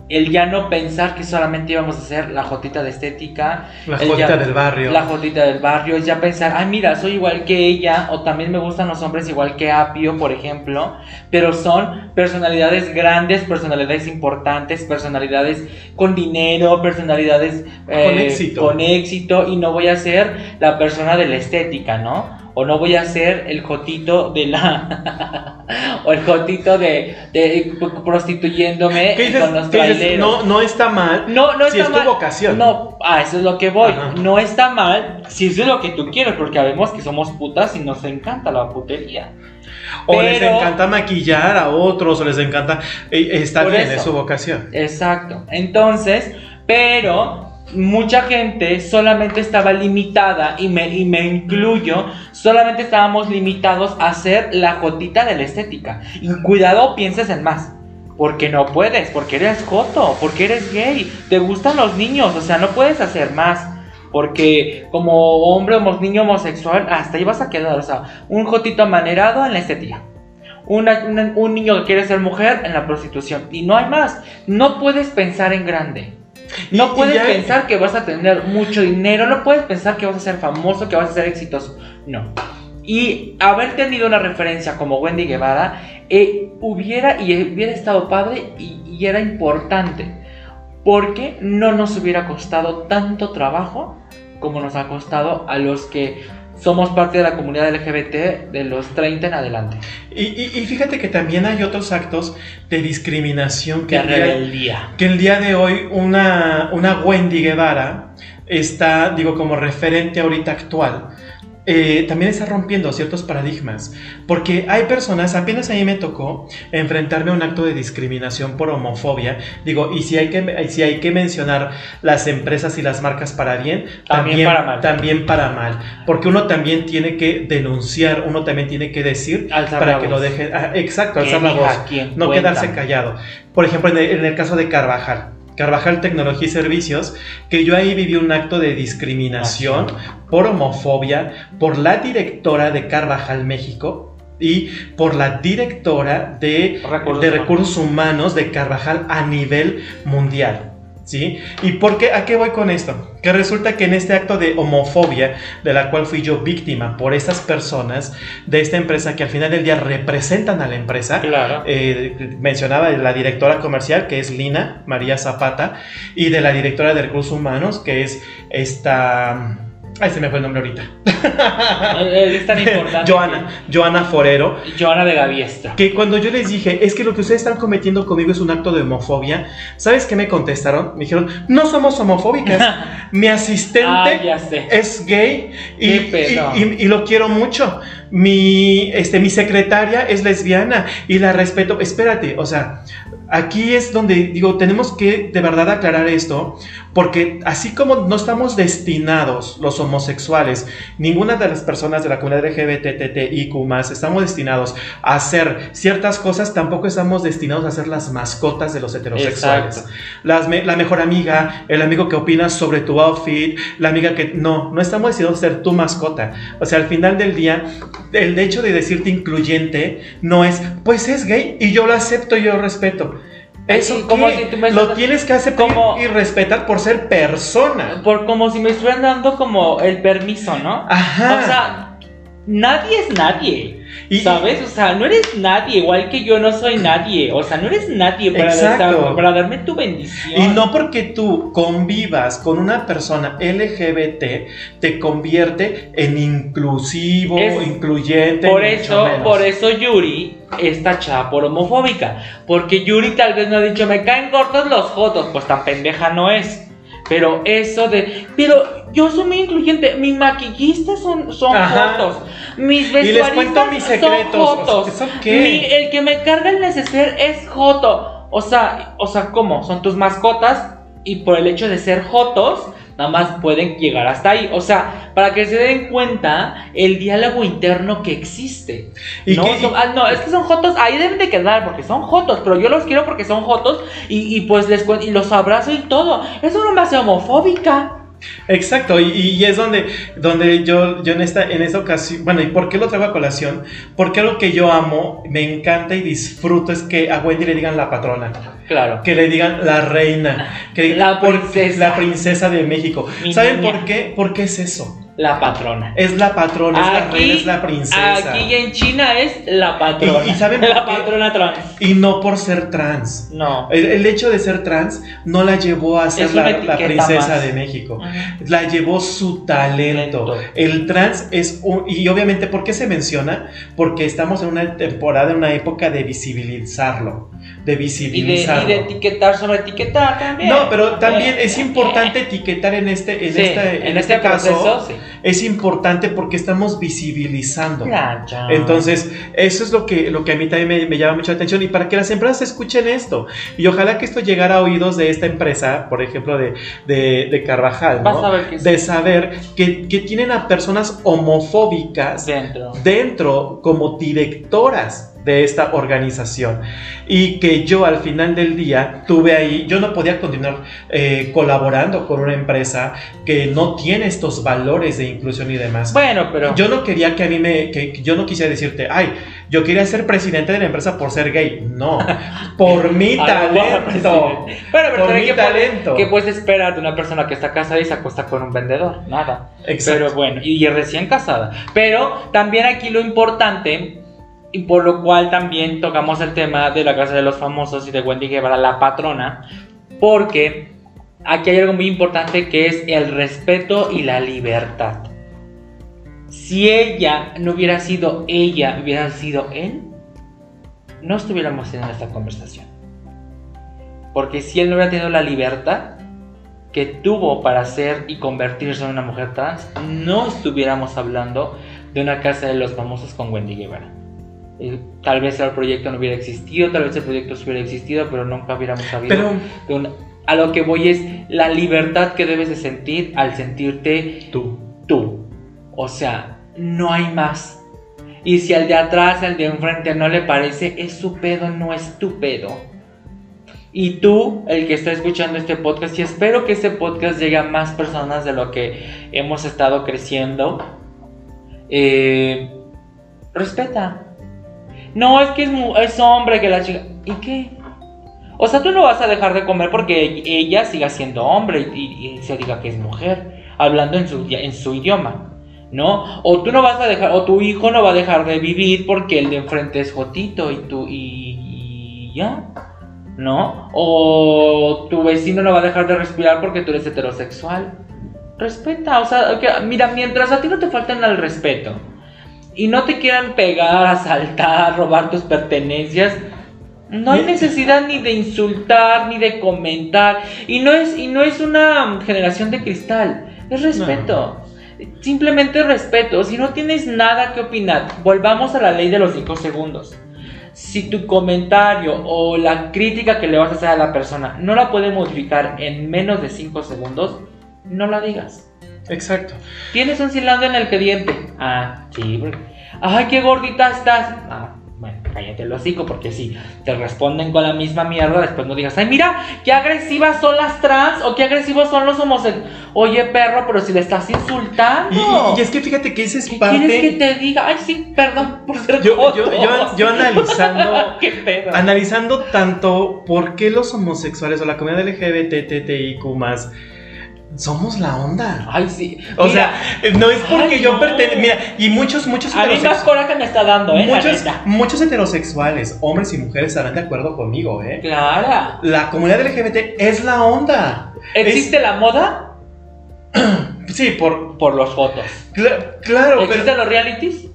S7: el ya no pensar que solamente íbamos a hacer la jotita de estética,
S6: La
S7: ya-
S6: del barrio.
S7: la jotita del barrio, es ya pensar, ay mira, soy igual que ella, o también me gustan los hombres igual que Apio, por ejemplo, pero son personalidades grandes, personalidades importantes, personalidades con dinero, personalidades eh,
S6: Con éxito.
S7: con éxito, y no voy a ser la persona de la estética, ¿no? O no voy a ser el jotito de la... o el jotito de, de prostituyéndome con los traileros.
S6: No, no está mal.
S7: No, no
S6: si
S7: está
S6: es tu vocación.
S7: No, a eso es lo que voy.
S6: Ajá.
S7: No está mal si eso es lo que tú quieres, porque sabemos que somos putas y nos encanta la putería.
S6: O les encanta maquillar a otros, o les encanta. eh, está bien,
S7: eso.
S6: es su vocación.
S7: Exacto. Entonces, pero mucha gente solamente estaba limitada, y me, y me incluyo, solamente estábamos limitados a hacer la jotita de la estética. Y cuidado, pienses en más. Porque no puedes, porque eres joto, porque eres gay, te gustan los niños, o sea, no puedes hacer más. Porque como hombre o niño homosexual, hasta ahí vas a quedar, o sea, un jotito amanerado en la estética. Una- un niño que quiere ser mujer en la prostitución. Y no hay más. No puedes pensar en grande. No
S6: Y- y
S7: puedes
S6: ya-
S7: pensar que vas a tener mucho dinero. No puedes pensar que vas a ser famoso, que vas a ser exitoso. No. Y haber tenido una referencia como Wendy Guevara eh, hubiera y hubiera estado padre y, y era importante. Porque no nos hubiera costado tanto trabajo como nos ha costado a los que somos parte de la comunidad LGBT de los 30 en adelante.
S6: Y, y- y fíjate que también hay otros actos de discriminación que, día-
S7: rebeldía.
S6: que el día de hoy una, una Wendy Guevara está, digo, como referente ahorita actual. Eh, también está rompiendo ciertos paradigmas, porque hay personas, apenas a mí me tocó enfrentarme a un acto de discriminación por homofobia, digo, y si hay que, si hay que mencionar las empresas y las marcas para bien,
S7: También para mal.
S6: también para mal, porque uno también tiene que denunciar, uno también tiene que decir
S7: Alzar
S6: para que
S7: voz.
S6: lo dejen, ah, exacto, alzar la voz, no
S7: cuenta.
S6: quedarse callado. Por ejemplo, en el, en el caso de Carvajal, Carvajal Tecnología y Servicios, que yo ahí viví un acto de discriminación por homofobia por la directora de Carvajal México y por la directora de
S7: Recursos
S6: de recursos humanos de Carvajal a nivel mundial. ¿Sí? ¿Y por qué? ¿A qué voy con esto? Que resulta que en este acto de homofobia, de la cual fui yo víctima por estas personas de esta empresa que al final del día representan a la empresa,
S7: Claro.
S6: eh, mencionaba la directora comercial, que es Lina María Zapata, y de la directora de recursos humanos, que es esta... Ay, se me fue el nombre ahorita.
S7: Es tan importante.
S6: Joana, Joana Forero.
S7: que- Joana de Gaviestra.
S6: Que cuando yo les dije, es que lo que ustedes están cometiendo conmigo es un acto de homofobia, ¿sabes qué me contestaron? Me dijeron, no somos homofóbicas. Mi asistente
S7: Ah,
S6: es gay y, y- y- y lo quiero mucho. Mi, este, mi secretaria es lesbiana y la respeto. Espérate, o sea, aquí es donde digo, tenemos que de verdad aclarar esto, porque así como no estamos destinados los homosexuales, ninguna de las personas de la comunidad LGBTTIQ estamos destinados a hacer ciertas cosas, tampoco estamos destinados a ser las mascotas de los heterosexuales.
S7: Exacto.
S6: Las me- la mejor amiga, el amigo que opina sobre tu outfit, la amiga que no, no estamos destinados a ser tu mascota. O sea, al final del día, el hecho de decirte incluyente no es, pues es gay y yo lo acepto y yo lo respeto. Eso
S7: Sí, como
S6: lo tienes que aceptar
S7: como-
S6: y respetar por ser persona.
S7: Por como si me estuvieran dando como el permiso, ¿no?
S6: Ajá.
S7: O sea, nadie es nadie.
S6: Y-
S7: ¿Sabes? O sea, no eres nadie, igual que yo no soy nadie. O sea, no eres nadie para,
S6: Exacto.
S7: dar- para darme tu bendición.
S6: Y no porque tú convivas con una persona LGBT te convierte en inclusivo,
S7: Es-
S6: incluyente.
S7: Por eso, por eso Yuri es tachada por homofóbica. Porque Yuri tal vez no ha dicho, me caen cortos los jotos. Pues tan pendeja no es. Pero eso de. Pero yo soy muy incluyente. Mis maquillistas son, son
S6: Ajá.
S7: jotos. Mis
S6: Y les
S7: vestuaristas
S6: cuento mis
S7: son jotos.
S6: ¿Eso qué?
S7: Mi- el que me carga el neceser es joto. O sea, o sea, ¿cómo? Son tus mascotas. Y por el hecho de ser jotos, nada más pueden llegar hasta ahí. O sea, para que se den cuenta el diálogo interno que existe.
S6: ¿Y
S7: no,
S6: qué-
S7: son- ah, no, es que son jotos, ahí deben de quedar porque son jotos, pero yo los quiero porque son jotos y, y pues les y los abrazo y todo. Eso no me hace homofóbica.
S6: Exacto, y, y es donde, donde yo, yo en, esta, en esta ocasión, bueno, ¿y por qué lo traigo a colación? Porque algo que yo amo, me encanta y disfruto es que a Wendy le digan la patrona,
S7: Claro.
S6: que le digan la reina, que
S7: La
S6: por-
S7: princesa.
S6: la princesa de México.
S7: Mi
S6: ¿Saben
S7: niña.
S6: por qué? Porque es eso.
S7: La patrona.
S6: Es la patrona, es la reina, es la princesa.
S7: Aquí en China es la patrona.
S6: Y- y ¿saben
S7: la
S6: qué?
S7: patrona trans.
S6: Y no por ser trans.
S7: No.
S6: El, el hecho de ser trans no la llevó a ser la, princesa
S7: más.
S6: de México. La llevó su talento.
S7: Talento.
S6: El trans es un... Y obviamente, ¿por qué se menciona? Porque estamos en una temporada, en una época de visibilizarlo. De
S7: Y de,
S6: visibilizarlo.
S7: y de etiquetar sobre etiquetar también.
S6: no, pero también es importante etiquetar en este, en
S7: sí,
S6: este, en
S7: este
S6: este caso.
S7: proceso, sí.
S6: Es importante porque estamos visibilizando.
S7: Ya, ya.
S6: Entonces, eso es lo que, lo que a mí también me, me llama mucho la atención y para que las empresas escuchen esto. Y ojalá que esto llegara a oídos de esta empresa, por ejemplo, de, de, de Carvajal, ¿no?
S7: Vas a ver que sí.
S6: de saber que, que tienen a personas homofóbicas
S7: dentro.
S6: dentro como directoras de esta organización y que yo al final del día tuve ahí, yo no podía continuar eh, colaborando con una empresa que no tiene estos valores de inclusión y demás.
S7: Bueno, pero.
S6: Yo no quería que a mí me, que que yo no quisiera decirte, ay, yo quería ser presidente de la empresa por ser gay. No, por mi talento.
S7: Bueno, pero
S6: Por mi
S7: ¿qué puedes-
S6: talento.
S7: ¿Qué puedes esperar de una persona que está casada y se acuesta con un vendedor? Nada.
S6: Exacto.
S7: Pero bueno, y, y recién casada. Pero también aquí lo importante, y por lo cual también tocamos el tema de la Casa de los Famosos y de Wendy Guevara, la patrona, porque aquí hay algo muy importante que es el respeto y la libertad. Si ella no hubiera sido ella, hubiera sido él, no estuviéramos teniendo esta conversación. Porque si él no hubiera tenido la libertad que tuvo para ser y convertirse en una mujer trans, no estuviéramos hablando de una casa de los famosos con Wendy Guevara. Eh, tal vez el proyecto no hubiera existido, tal vez el proyecto hubiera existido, pero nunca hubiéramos sabido.
S6: Pero-
S7: de una- a lo que voy es la libertad que debes de sentir al sentirte
S6: Tú.
S7: tú. O sea, no hay más. Y si al de atrás, al de enfrente no le parece, es su pedo, no es tu pedo. Y tú, el que está escuchando este podcast, y espero que este podcast llegue a más personas de lo que hemos estado creciendo, eh, respeta. No, es que es, es hombre que la chica... ¿Y qué? O sea, tú no vas a dejar de comer porque ella siga siendo hombre y, se diga que es mujer, hablando en su, en su idioma, ¿no? O tú no vas a dejar, o tu hijo no va a dejar de vivir porque el de enfrente es jotito y tú, y, ya, ¿no? O tu vecino no va a dejar de respirar porque tú eres heterosexual. Respeta, o sea, mira, mientras a ti no te falten al respeto y no te quieran pegar, asaltar, robar tus pertenencias, no hay necesidad ni de insultar ni de comentar y no es y no es una generación de cristal, es respeto. Simplemente respeto. Si no tienes nada que opinar, volvamos a la ley de los 5 segundos. Si tu comentario o la crítica que le vas a hacer a la persona no la puede modificar en menos de 5 segundos, no la digas.
S6: Exacto.
S7: ¿Tienes un cilindro en el que diente? Ah, sí. Ay, qué gordita estás. Ah, bueno, cállate el hocico porque si te responden con la misma mierda, después no digas, ay, mira, qué agresivas son las trans o qué agresivos son los homosexuales. Oye, perro, pero si le estás insultando.
S6: y- y es que fíjate que ese es
S7: ¿Qué
S6: parte.
S7: quieres que te diga? Ay, sí, perdón por ser
S6: Yo- yo- yo- yo analizando-
S7: qué pedo.
S6: Analizando tanto por qué los homosexuales o la comunidad LGBTTIQ más somos la onda.
S7: Ay, sí.
S6: O
S7: Mira,
S6: sea, no es porque
S7: Ay,
S6: yo pertenezco. Mira, y muchos, muchos
S7: a mí más
S6: heterosexuales.
S7: coraje me está dando, ¿eh?
S6: Muchos, muchos heterosexuales, hombres y mujeres, estarán de acuerdo conmigo, ¿eh?
S7: Clara.
S6: La comunidad LGBT es la onda.
S7: ¿Existe la moda?
S6: Sí, por.
S7: Por los fotos.
S6: cla- claro, pero.
S7: ¿Existen los realities?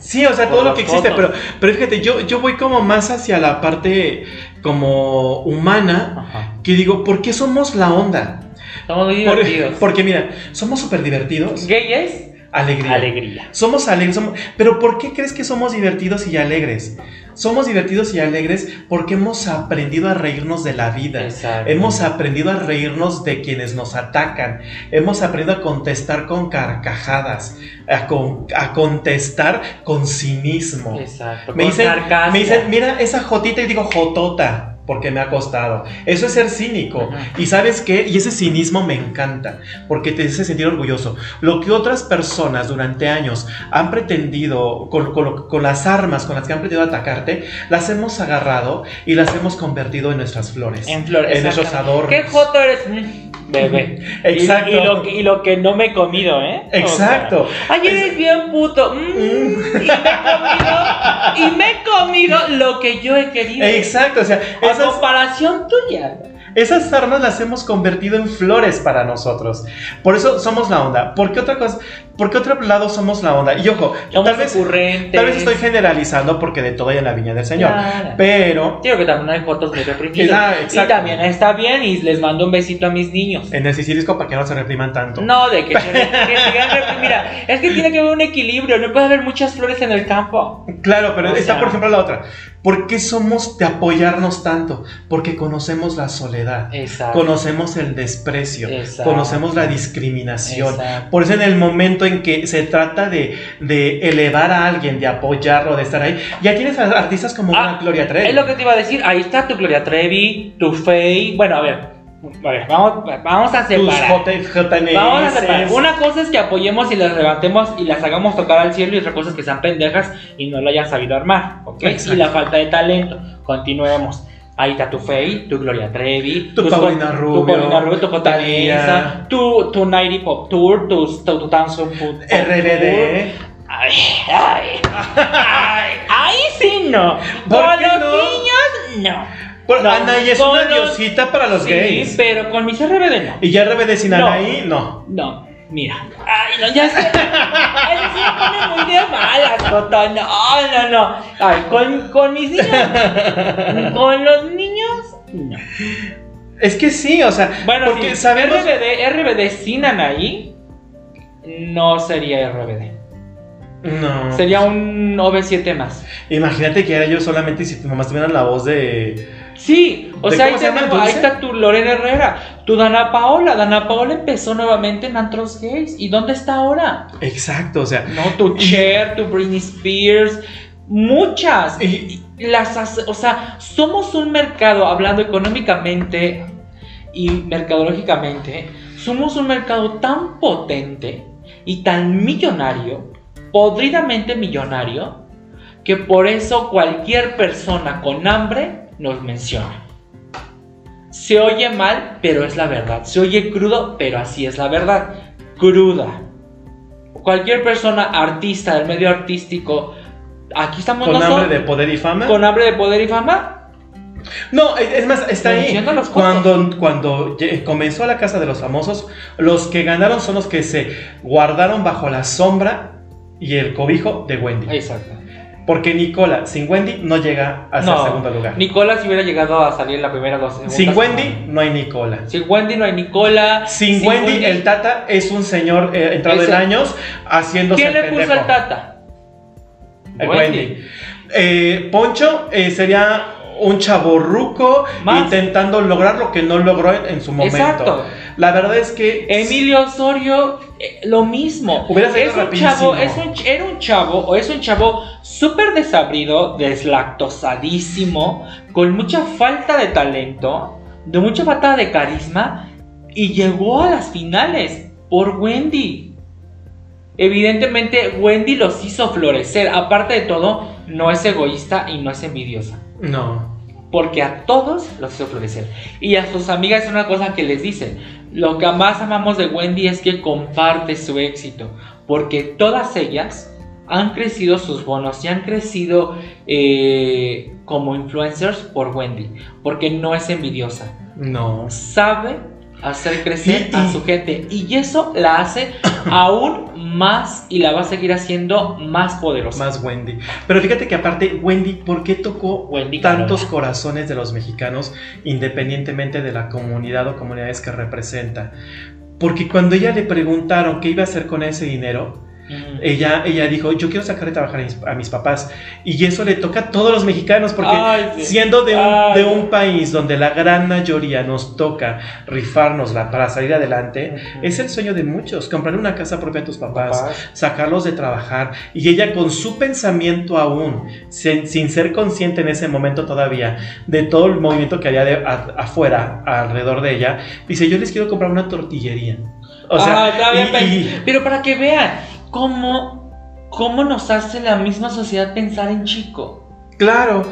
S6: Sí, o sea,
S7: Por
S6: todo lo que existe, pero, pero fíjate, yo, yo voy como más hacia la parte como humana,
S7: Ajá.
S6: que digo, ¿por qué somos la onda?
S7: Somos muy
S6: Por-
S7: divertidos.
S6: porque mira, somos súper divertidos.
S7: Gay es
S6: Alegría.
S7: alegría.
S6: Somos alegres, somos- pero ¿por qué crees que somos divertidos y alegres? Somos divertidos y alegres porque hemos aprendido a reírnos de la vida.
S7: Exacto.
S6: Hemos aprendido a reírnos de quienes nos atacan. Hemos aprendido a contestar con carcajadas, a, con- a contestar con cinismo.
S7: Exacto.
S6: Me
S7: con
S6: dicen, me dicen, mira esa jotita y digo jotota, porque me ha costado. Eso es ser cínico. Y sabes qué? Y ese cinismo me encanta, porque te hace sentir orgulloso. Lo que otras personas durante años han pretendido, con, con lo- con las armas con las que han pretendido atacarte, las hemos agarrado y las hemos convertido en nuestras flores.
S7: En flores.
S6: En nuestros adornos.
S7: ¿Qué joto eres? Mm, Bebé.
S6: Exacto.
S7: Y, y lo que, y lo que no me he comido, ¿eh? O sea,
S6: Exacto.
S7: Ay, eres bien puto. Mm, y me he comido. Y me he comido lo que yo he querido.
S6: Exacto, o sea,
S7: A
S6: esas,
S7: comparación tuya.
S6: esas armas las hemos convertido en flores para nosotros. Por eso somos la onda. ¿Por qué otra cosa? ¿Por qué otro lado somos la onda? Y ojo,
S7: Somos
S6: tal vez, tal vez estoy generalizando porque de todo hay en la viña del Señor.
S7: Claro.
S6: Pero
S7: Digo que también hay fotos muy reprimidas.
S6: Ah,
S7: y también está bien y les mando un besito a mis niños.
S6: en el Sicilisco para que no se repriman tanto.
S7: No, de que, se- que sigan Mira, es que tiene que haber un equilibrio. No puede haber muchas flores en el campo.
S6: Claro, pero
S7: O
S6: está
S7: sea-
S6: por ejemplo la otra. ¿Por qué somos de apoyarnos tanto? Porque conocemos la soledad.
S7: Exacto.
S6: Conocemos el desprecio,
S7: Exacto.
S6: conocemos la discriminación.
S7: Exacto.
S6: Por eso en el momento en que se trata de, de elevar a alguien, de apoyarlo, de estar ahí, ya tienes a artistas como
S7: Ah,
S6: una Gloria Trevi.
S7: Es lo que te iba a decir. Ahí está tu Gloria Trevi, tu Faye. Bueno, a ver. A ver, vamos, vamos a separar. Vamos a separar. Una cosa es que apoyemos y las levantemos y las hagamos tocar al cielo y otra cosa es que sean pendejas y no lo hayan sabido armar. ¿ok?
S6: Exacto.
S7: Y la falta de talento. Continuemos. Ahí está tu Faye, tu Gloria Trevi,
S6: Tu Paulina Rubio,
S7: tu Paulina Rubio, tu. Jotanesa, tu, tu Nighty Pop Tour, tu, tu, tu Dance.
S6: RBD.
S7: Ay, ay, ay, ahí sí no.
S6: ¿Por
S7: Con los niños, no.
S6: Por-
S7: No,
S6: Anaí es una
S7: los-
S6: diosita para los
S7: Sí,
S6: gays.
S7: pero con mis RBD no.
S6: Y ya RBD sin. Anaí, no.
S7: No, mira. Ay, no, ya sé. Ay, sí me pone muy de malas, Coto. No, no, no. Ay, con, con mis niños. Con los niños, no.
S6: Es que sí, o sea,
S7: Bueno,
S6: porque sabemos.
S7: RBD, RBD sin Anaí no sería RBD.
S6: No.
S7: Sería un OV7 más.
S6: Imagínate que era yo solamente si tu mamá tuviera la voz de.
S7: Sí, o
S6: ¿De
S7: sea, ahí, tenemos- ahí está tu Lorena Herrera, tu Dana Paola. Dana Paola empezó nuevamente en antros gays. ¿Y dónde está ahora?
S6: Exacto, o sea.
S7: No, tu Cher, tu Britney Spears, muchas.
S6: Y-
S7: Las, o sea, somos un mercado, hablando económicamente y mercadológicamente, somos un mercado tan potente y tan millonario, podridamente millonario, que por eso cualquier persona con hambre nos menciona. Se oye mal, pero es la verdad. Se oye crudo, pero así es la verdad. Cruda. Cualquier persona artista del medio artístico, aquí estamos
S6: Con
S7: nosotros,
S6: hambre de poder y fama.
S7: con hambre de poder y fama,
S6: No, es más, está ahí. Cuando, cuando comenzó la casa de los famosos, los que ganaron son los que se guardaron bajo la sombra y el cobijo de Wendy.
S7: exacto.
S6: Porque Nicola sin Wendy no llega a ser
S7: No,
S6: segundo lugar.
S7: Nicola si hubiera llegado a salir en la primera dos
S6: Sin Wendy no hay Nicola.
S7: Sin Wendy no hay Nicola.
S6: Sin, Wendy, el Tata es un señor eh, entrado en años haciéndose
S7: ¿Quién
S6: el
S7: le puso al Tata?
S6: Eh, Wendy. Eh, Poncho eh, sería un chaborruco
S7: Más.
S6: intentando lograr lo que no logró en, en su momento.
S7: Exacto.
S6: La verdad es que
S7: Emilio Osorio, eh, lo mismo. Es un chavo, es un, era un chavo, o es un chavo súper desabrido, deslactosadísimo, con mucha falta de talento, de mucha falta de carisma, y llegó a las finales por Wendy. Evidentemente, Wendy los hizo florecer. Aparte de todo, no es egoísta y no es envidiosa.
S6: no.
S7: Porque a todos los hizo florecer. Y a sus amigas es una cosa que les dicen. Lo que más amamos de Wendy es que comparte su éxito. Porque todas ellas han crecido sus bonos y han crecido eh, como influencers por Wendy. Porque no es envidiosa.
S6: No.
S7: Sabe hacer crecer a su gente. Y eso la hace aún más y la va a seguir haciendo más poderosa.
S6: Más Wendy. Pero fíjate que aparte, Wendy, ¿por qué tocó
S7: Wendy
S6: tantos
S7: Carola.
S6: corazones de los mexicanos independientemente de la comunidad o comunidades que representa? Porque cuando ella le preguntaron qué iba a hacer con ese dinero,
S7: Mm.
S6: ella, ella dijo, yo quiero sacar de trabajar a mis, a mis papás. Y eso le toca a todos los mexicanos, porque
S7: Ay, sí.
S6: siendo de un, de un país donde la gran mayoría nos toca rifárnosla para salir adelante, es el sueño de muchos, comprar una casa propia a tus papás,
S7: Papás.
S6: sacarlos de trabajar. Y ella con su pensamiento aún, sin, sin ser consciente en ese momento todavía de todo el movimiento que había de, a- afuera, alrededor de ella, dice, yo les quiero comprar una tortillería. O sea,
S7: Ah,
S6: y-
S7: pero para que vean cómo, cómo nos hace la misma sociedad pensar en chico.
S6: claro,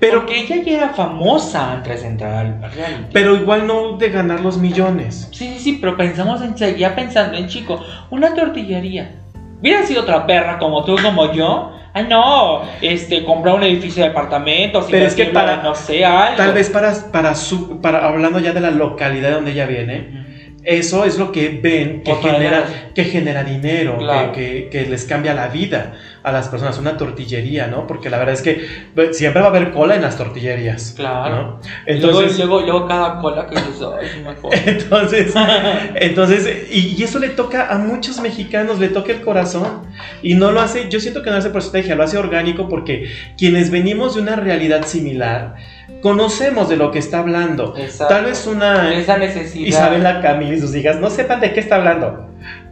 S6: pero,
S7: Porque ella ya era famosa antes de entrar al reality.
S6: pero igual no de ganar los millones.
S7: Sí, sí, sí, pero pensamos en seguía pensando en chico. Una tortillería. Hubiera sido otra perra como tú, como yo. Ay, no, este, comprar un edificio de apartamentos.
S6: Pero es que para-
S7: No sé, algo.
S6: Tal vez para, para su, para, hablando ya de la localidad donde ella viene, eso es lo que ven que
S7: Otra
S6: genera, que genera dinero,
S7: Claro.
S6: que, que- que les cambia la vida a las personas, una tortillería, ¿no? Porque la verdad es que pues, siempre va a haber cola en las tortillerías.
S7: Claro.
S6: ¿no?
S7: Luego,
S6: Entonces,
S7: luego, luego cada cola que dices, ay, es mejor.
S6: entonces, entonces y, y eso le toca a muchos mexicanos, le toca el corazón. Y no lo hace, yo siento que no hace por estrategia, lo hace orgánico porque quienes venimos de una realidad similar, conocemos de lo que está hablando.
S7: Exacto.
S6: Tal vez una
S7: Esa necesidad.
S6: Isabela Camil y sus hijas no sepan de qué está hablando,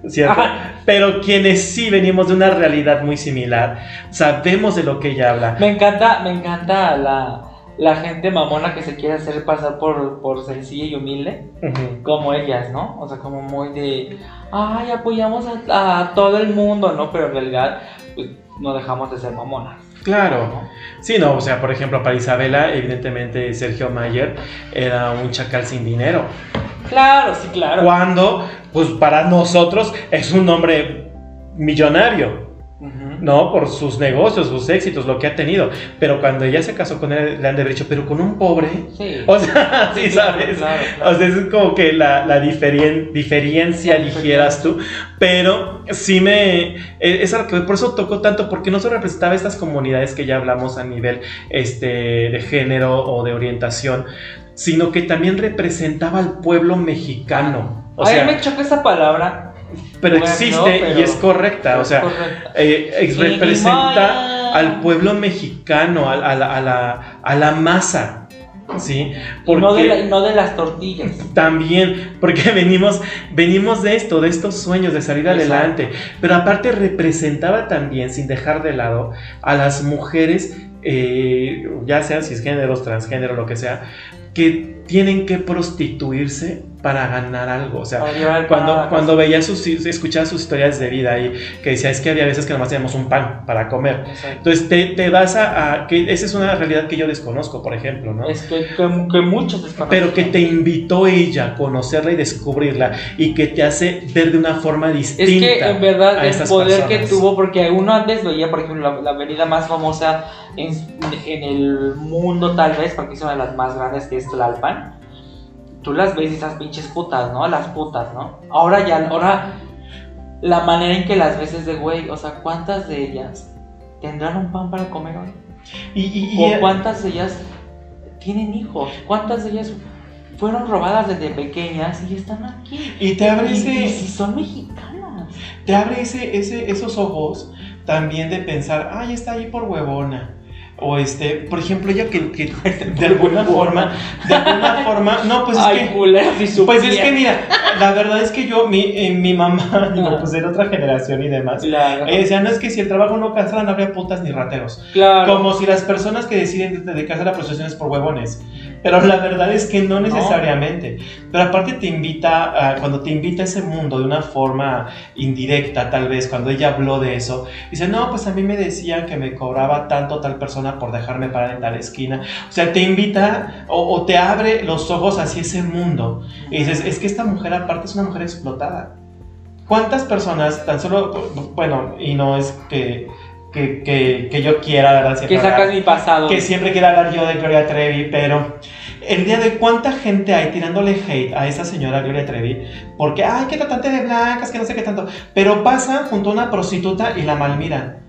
S6: ¿cierto?
S7: Ajá.
S6: Pero quienes sí venimos de una realidad muy similar, sabemos de lo que ella habla.
S7: Me encanta, me encanta la, la gente mamona que se quiere hacer pasar por, por sencilla y humilde, como ellas, ¿no? O sea, como muy de, ay, apoyamos a, a todo el mundo, ¿no? Pero en realidad, pues, no dejamos de ser mamonas.
S6: Claro. Sí, no, o sea, por ejemplo, para Isabela, evidentemente Sergio Mayer era un chacal sin dinero.
S7: Claro, sí, claro.
S6: Cuando, pues para nosotros es un hombre millonario. ¿No? Por sus negocios, sus éxitos, lo que ha tenido. Pero cuando ella se casó con él, le han de haber dicho, pero con un pobre.
S7: Sí.
S6: O sea, sí, sabes.
S7: claro, claro.
S6: O sea, es como que la, la diferencia, dijeras tú. Pero sí me. eh, Es algo que por eso tocó tanto, porque no solo representaba estas comunidades que ya hablamos a nivel este, de género o de orientación, sino que también representaba al pueblo mexicano. O
S7: a
S6: sea,
S7: me choca esa palabra.
S6: Pero existe
S7: pero-
S6: y es correcta. O sea,
S7: correcta.
S6: eh, representa al pueblo mexicano, a, la, a la- a la masa, ¿sí?
S7: No, de
S6: Porque
S7: la- y no de las tortillas.
S6: también, porque venimos, venimos de esto, de estos sueños de salir
S7: Exacto.
S6: adelante, pero aparte representaba también, sin dejar de lado, a las mujeres, eh, ya sean cisgéneros, transgénero, lo que sea, que tienen que prostituirse para ganar algo, o sea, cuando, cuando veía sus, escuchaba sus historias de vida y que decía, es que había veces que nomás teníamos un pan para comer.
S7: Exacto.
S6: Entonces te, te vas a, a- que esa es una realidad que yo desconozco, por ejemplo, ¿no?
S7: Es que, que, que muchos desconocen.
S6: Pero que te invitó ella a conocerla y descubrirla y que te hace ver de una forma
S7: Es
S6: distinta.
S7: que en verdad el poder que
S6: personas.
S7: tuvo, porque uno antes veía, por ejemplo, la, la avenida más famosa en, en el mundo, tal vez, porque es una de las más grandes, que es Tlalpan. Tú las ves y esas pinches putas, ¿no? Las putas, ¿no? Ahora ya, ahora la manera en que las ves es de güey, o sea, ¿cuántas de ellas tendrán un pan para comer hoy?
S6: Y, y- y-
S7: ¿O cuántas de ellas tienen hijos? ¿Cuántas de ellas fueron robadas desde pequeñas y están aquí?
S6: y te abre,
S7: Y, y
S6: ese,
S7: si son mexicanas.
S6: te abre ese, ese, esos ojos también de pensar, ay, está ahí por huevona. O este, por ejemplo, ella que, que de alguna forma, de alguna forma, no, pues es
S7: Ay,
S6: que.
S7: si
S6: Pues es que mira, la verdad es que yo, mi, eh, mi mamá, digo,
S7: Ah.
S6: pues era otra generación y demás.
S7: Claro,
S6: Eh, decía, no es que si el trabajo no cansara, no habría putas ni rateros.
S7: claro.
S6: Como si las personas que deciden dedicarse a la prostitución es por huevones. Pero la verdad es que no necesariamente. Pero aparte te invita, cuando te invita a ese mundo de una forma indirecta, tal vez, cuando ella habló de eso, dice, no, pues a mí me decían que me cobraba tanto tal persona por dejarme parar en tal esquina. O sea, te invita o, o te abre los ojos hacia ese mundo. Y dices, es que esta mujer aparte es una mujer explotada. ¿Cuántas personas, tan solo, bueno, y no es que, que, que, que yo quiera, ¿verdad?
S7: que
S6: Siempre
S7: sacas
S6: hablar-
S7: mi pasado.
S6: que siempre quiero hablar yo de Gloria Trevi, pero el día de cuánta gente hay tirándole hate a esa señora Gloria Trevi, porque, ay, qué tratante de blancas, que no sé qué tanto, pero pasan junto a una prostituta y la malmiran.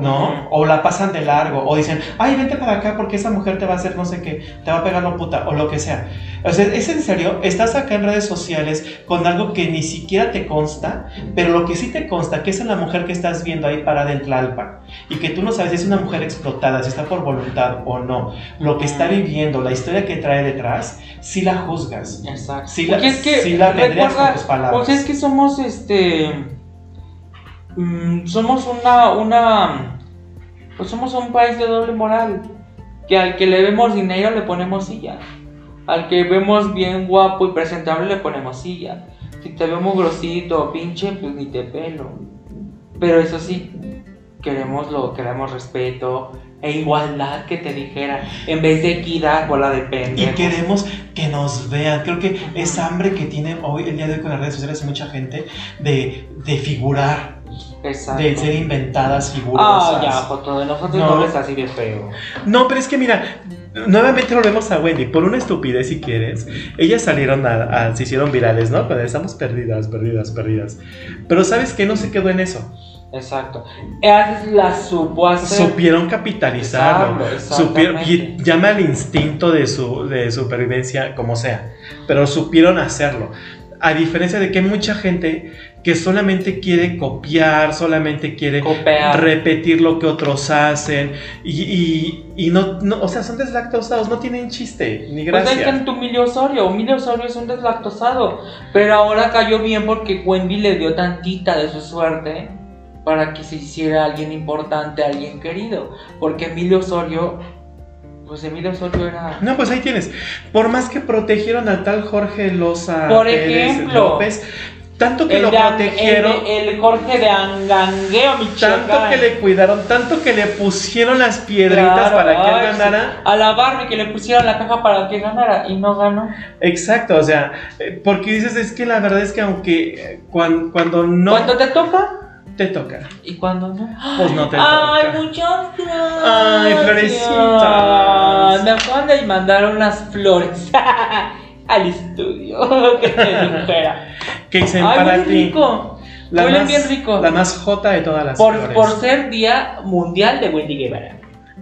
S6: ¿No? O la pasan de largo, o dicen, ay, vente para acá porque esa mujer te va a hacer no sé qué, te va a pegar la puta, o lo que sea. O sea, es en serio, estás acá en redes sociales con algo que ni siquiera te consta, pero lo que sí te consta, que es la mujer que estás viendo ahí parada en Tlalpan, y que tú no sabes si es una mujer explotada, si está por voluntad o no, lo que está viviendo, la historia que trae detrás, sí la juzgas.
S7: Exacto.
S6: Sí la-
S7: es que,
S6: sí la
S7: recuerda,
S6: con tus palabras.
S7: Pues es que somos este. Mm, somos una. una pues somos un país de doble moral. Que al que le vemos dinero le ponemos silla. Al que vemos bien guapo y presentable le ponemos silla. Si te vemos grosito o pinche, pues ni te pelo. Pero eso sí, queremos lo, queremos respeto e igualdad que te dijera. En vez de equidad, bola de
S6: Y
S7: pendejos.
S6: queremos que nos vean. Creo que es hambre que tiene hoy, el día de hoy con las redes sociales, mucha gente de, de figurar,
S7: Exacto.
S6: de ser inventadas
S7: Ah,
S6: figurosas.
S7: ya, Joto, de nosotros
S6: No.
S7: no, es así de feo.
S6: No, pero es que mira, nuevamente volvemos a Wendy, por una estupidez si quieres. Ellas salieron a, a- se hicieron virales, ¿no? Cuando estamos perdidas, perdidas, perdidas. Pero ¿sabes qué? No se quedó en eso.
S7: Exacto. Él la supo hacer.
S6: Supieron capitalizarlo. Supieron, llama al instinto de, su, de supervivencia, como sea. Pero supieron hacerlo. A diferencia de que mucha gente que solamente quiere copiar, solamente quiere
S7: Copiar.
S6: repetir lo que otros hacen y, y- y no, no, o sea, son deslactosados, no tienen chiste, ni
S7: Pues
S6: gracia.
S7: es que en tu Emilio Osorio, Emilio Osorio es un deslactosado. Pero ahora cayó bien porque Wendy le dio tantita de su suerte para que se hiciera alguien importante, alguien querido. Porque Emilio Osorio, pues Emilio Osorio era.
S6: No, pues ahí tienes. Por más que protegieron al tal Jorge Loza
S7: Por
S6: Pérez
S7: ejemplo.
S6: López, tanto que
S7: el,
S6: lo
S7: de
S6: protegieron,
S7: el, el Jorge de Angangueo, Michoacán.
S6: tanto que le cuidaron, tanto que le pusieron las piedritas
S7: Claro,
S6: para que
S7: ay,
S6: él
S7: sí.
S6: ganara.
S7: A la Barbie que le pusieron la caja para que ganara y no ganó.
S6: Exacto, o sea, eh, porque dices, es que la verdad es que aunque eh, cuan- cuando no...
S7: Cuando te toca,
S6: te toca.
S7: ¿Y cuándo no?
S6: Pues no te
S7: Ay,
S6: toca.
S7: muchas gracias.
S6: Ay, florecitas.
S7: Me acaban de mandar unas flores al estudio. que te dijera.
S6: ¿Qué dicen
S7: Ay,
S6: para
S7: muy
S6: ti?
S7: rico.
S6: La
S7: Huelen
S6: más,
S7: bien rico.
S6: La más jota de todas las
S7: Por,
S6: flores.
S7: por ser Día Mundial de Wendy Guevara.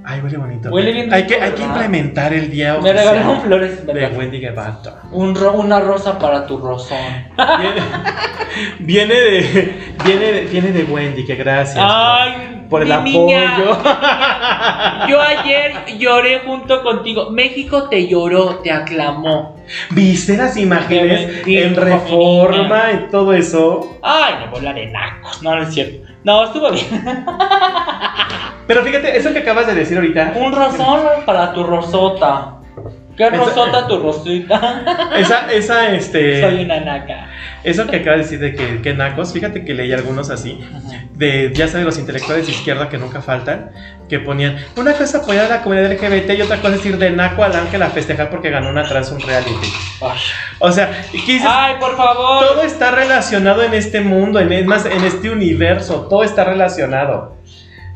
S6: Ay, huele bonito.
S7: Huele bien
S6: hay
S7: rico,
S6: que, hay que implementar el día
S7: Me regalaron flores,
S6: de. Wendy Guevara.
S7: Un ro- una rosa para tu rosón.
S6: Viene, de, viene, de, viene de Wendy, que gracias. por-
S7: Ay,
S6: por el
S7: mi
S6: apoyo.
S7: niña. Yo ayer lloré junto contigo. México te lloró, te aclamó.
S6: ¿Viste las imágenes en reforma y todo eso?
S7: Ay, no, bola de nacos. No, no es cierto. No, estuvo bien.
S6: Pero fíjate, eso que acabas de decir ahorita,
S7: Un rosón para tu rosota. ¿Qué rosota tu rosita?
S6: esa, esa, este,
S7: Soy una naca.
S6: eso que acabas de decir de que, que nacos, fíjate que leí algunos así, de, ya sabes, los intelectuales de izquierda que nunca faltan, que ponían, una cosa apoyar a la comunidad LGBT y otra cosa es ir de naco al ángel a festejar porque ganó una trans un reality.
S7: Ay.
S6: O sea, ¿qué dices?
S7: Ay, por favor.
S6: Todo está relacionado en este mundo, en, es más, en este universo, todo está relacionado.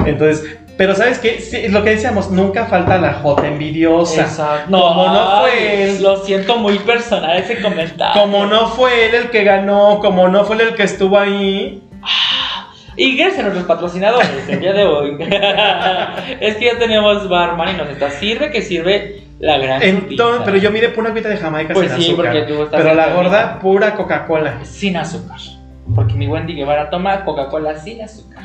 S6: Entonces, pero ¿sabes qué? Sí, lo que decíamos, nunca falta la J envidiosa.
S7: Exacto.
S6: Como no fue él.
S7: Lo siento muy personal ese comentario.
S6: Como no fue él el que ganó, como no fue él el que estuvo ahí.
S7: Y gracias a nuestros patrocinadores el día de hoy. es que ya tenemos barman y nos está. Sirve que sirve la gran
S6: Entonces, pero yo mire pura agüita de Jamaica
S7: Pues
S6: sin
S7: sí,
S6: azúcar.
S7: porque tú estás
S6: pero la gorda, pura Coca-Cola.
S7: Sin azúcar. Porque mi Wendy Guevara toma Coca-Cola sin azúcar.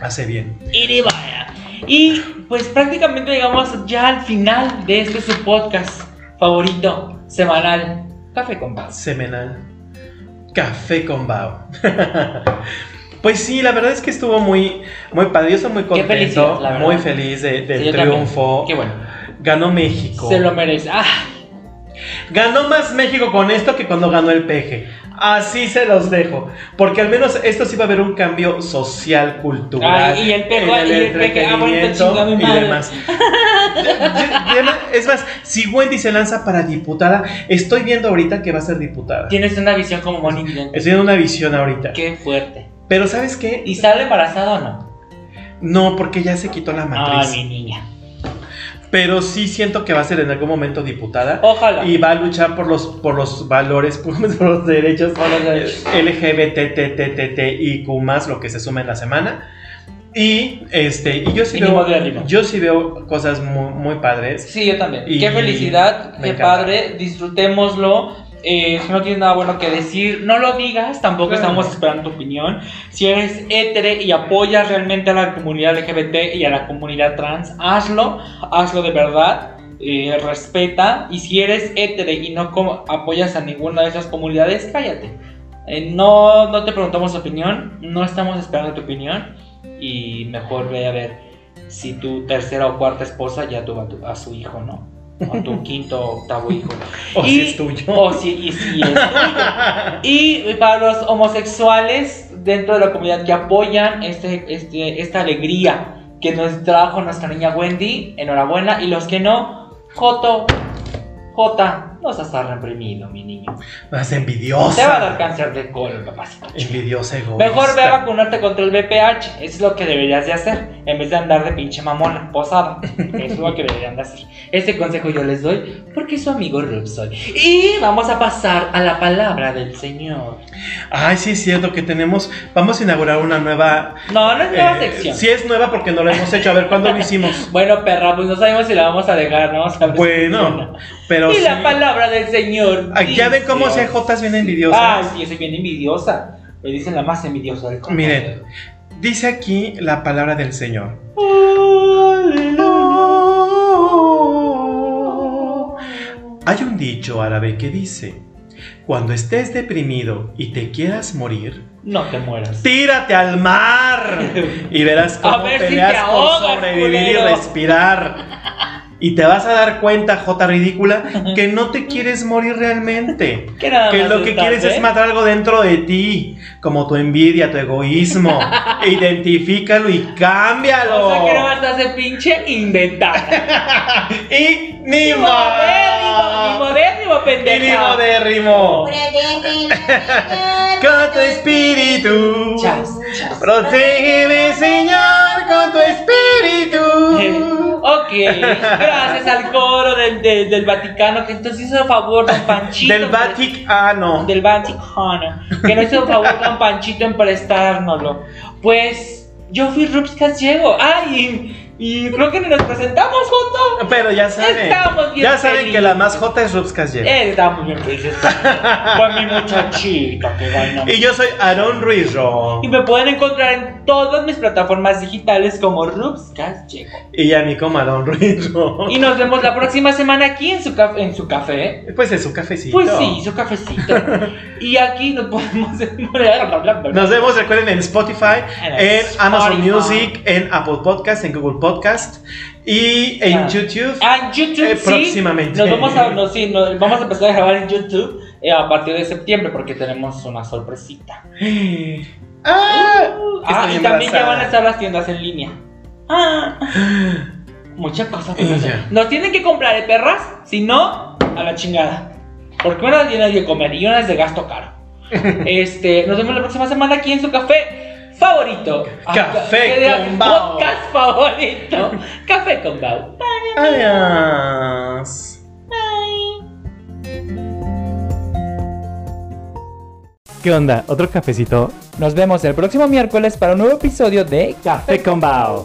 S6: Hace bien.
S7: Y vaya. Y pues prácticamente llegamos ya al final de este su podcast favorito semanal. Café con Paz.
S6: Semanal. Café con Bao. pues sí, la verdad es que estuvo muy, muy padre. Yo estoy muy contento,
S7: la
S6: muy feliz de- del
S7: Sí, también.
S6: triunfo.
S7: Qué bueno.
S6: Ganó México.
S7: Se lo merece. Ah,
S6: Ganó más México con esto que cuando ganó el peje. Así se los dejo. Porque al menos esto sí va a haber un cambio social, cultural.
S7: Ay, y el
S6: en el
S7: ah,
S6: entretenimiento y demás. es más, si Wendy se lanza para diputada, estoy viendo ahorita que va a ser diputada.
S7: tienes una visión como Vidente.
S6: Estoy viendo una visión ahorita.
S7: Qué fuerte.
S6: Pero ¿sabes qué?
S7: ¿Y sale embarazada o no?
S6: No, porque ya se quitó la
S7: Ay,
S6: matriz.
S7: mi niña.
S6: Pero sí siento que va a ser en algún momento diputada.
S7: Ojalá.
S6: Y va a luchar por los, por los valores, por los derechos,
S7: Por los derechos.
S6: LGBTTTTIQ más lo que se suma en la semana. Y este, y yo sí
S7: Y
S6: veo, yo sí veo cosas muy, muy padres.
S7: Sí, yo también. Qué felicidad, qué
S6: encanta.
S7: padre, disfrutémoslo. Eh, si no tienes nada bueno que decir, no lo digas, tampoco
S6: Claro.
S7: estamos esperando tu opinión. Si eres hétere y apoyas realmente a la comunidad LGBT y a la comunidad trans, hazlo, hazlo de verdad, eh, respeta. Y si eres hétere y no apoyas a ninguna de esas comunidades, cállate. Eh, no, no te preguntamos tu opinión, no estamos esperando tu opinión y mejor ve a ver si tu tercera o cuarta esposa ya tuvo a, tu- a su hijo, ¿no? O tu quinto o octavo hijo.
S6: O
S7: Y-
S6: si es tuyo.
S7: O si, y si es tuyo. Y para los homosexuales dentro de la comunidad que apoyan este, este, esta alegría que nos trajo nuestra niña Wendy, enhorabuena. Y los que no, Joto, Jota, no seas tan reprimido, mi niño.
S6: Más envidiosa.
S7: Te va a dar cáncer de colon, papacito.
S6: Envidiosa egoísta.
S7: Mejor ve a vacunarte contra el VPH, eso es lo que deberías de hacer, en vez de andar de pinche mamona, posada. Eso es lo que deberían de hacer. Este consejo yo les doy porque su amigo Rub soy. Y vamos a pasar a la palabra del Señor.
S6: Ay, sí es cierto que tenemos, vamos a inaugurar una nueva...
S7: No, no es nueva
S6: eh,
S7: sección.
S6: Sí es nueva porque no la hemos hecho. A ver, ¿cuándo lo hicimos?
S7: Bueno, perra, pues no sabemos si la vamos a dejar, no vamos a ver si
S6: Bueno. Pero
S7: Y
S6: sí.
S7: la palabra del Señor.
S6: Ah, Ya ven cómo CJ es bien envidiosa.
S7: Ah, sí, yo soy bien envidiosa. Me dicen la más envidiosa del mundo.
S6: Miren, dice aquí la palabra del Señor. Hay un dicho árabe que dice, cuando estés deprimido y te quieras morir,
S7: No te mueras.
S6: tírate al mar y verás
S7: A
S6: cómo
S7: ver si
S6: peleas
S7: te
S6: por sobrevivir y respirar. Y te vas a dar cuenta, J ridícula, que no te quieres morir realmente.
S7: Que nada
S6: Que
S7: más
S6: lo que
S7: estás,
S6: quieres
S7: ¿eh?
S6: es matar algo dentro de ti, como tu envidia, tu egoísmo. Identifícalo y cámbialo.
S7: O sea que no vas a hacer pinche inventada.
S6: y ni más.
S7: modérrimo,
S6: Y ni
S7: pendeja.
S6: modérrimo. Con tu espíritu. Protégeme, Señor, con tu espíritu.
S7: Gracias al coro del, del, del Vaticano que entonces hizo favor don Panchito.
S6: Del Vaticano.
S7: Del Vaticano. Que nos hizo favor don Panchito en prestárnoslo. Pues yo fui Rups Gallego. Ay, y, creo que nos presentamos juntos.
S6: Pero ya saben.
S7: Estamos bien
S6: Ya saben que
S7: felices.
S6: la más J es Rubskas Llego.
S7: Eh, Estamos bien felices con mi muchachita que ganó.
S6: Y yo soy Aaron Ruiz-Ro.
S7: Y me pueden encontrar en todas mis plataformas digitales como Rups Gallego.
S6: Y a mí como Aaron Ruiz-Ro.
S7: Y nos vemos la próxima semana aquí en su, en su café.
S6: Pues es un cafecito.
S7: Pues sí, su cafecito. y aquí nos podemos.
S6: Nos vemos, recuerden, en Spotify,
S7: En
S6: en Amazon
S7: Spotify.
S6: Music, en Apple Podcast, en Google Podcast y en
S7: Ah.
S6: YouTube.
S7: Ah, YouTube
S6: Eh,
S7: sí.
S6: próximamente.
S7: Nos vamos a, no, sí, nos- vamos a empezar a grabar en YouTube eh, a partir de septiembre porque tenemos una sorpresita.
S6: Ah,
S7: Ah,
S6: estoy
S7: y también ya van a estar las tiendas en línea. Ah. Muchas cosas. que. Nos tienen que comprar de perras, si no, a la chingada. Porque una tiene de comer y una es de gasto caro. este, nos vemos la próxima semana aquí en su café favorito.
S6: Café
S7: Ah,
S6: con Bao.
S7: Podcast favorito. café con Bao.
S6: Adiós.
S8: ¿Qué onda? ¿Otro cafecito?
S7: Nos vemos el próximo miércoles para un nuevo episodio de
S8: Café con Bao.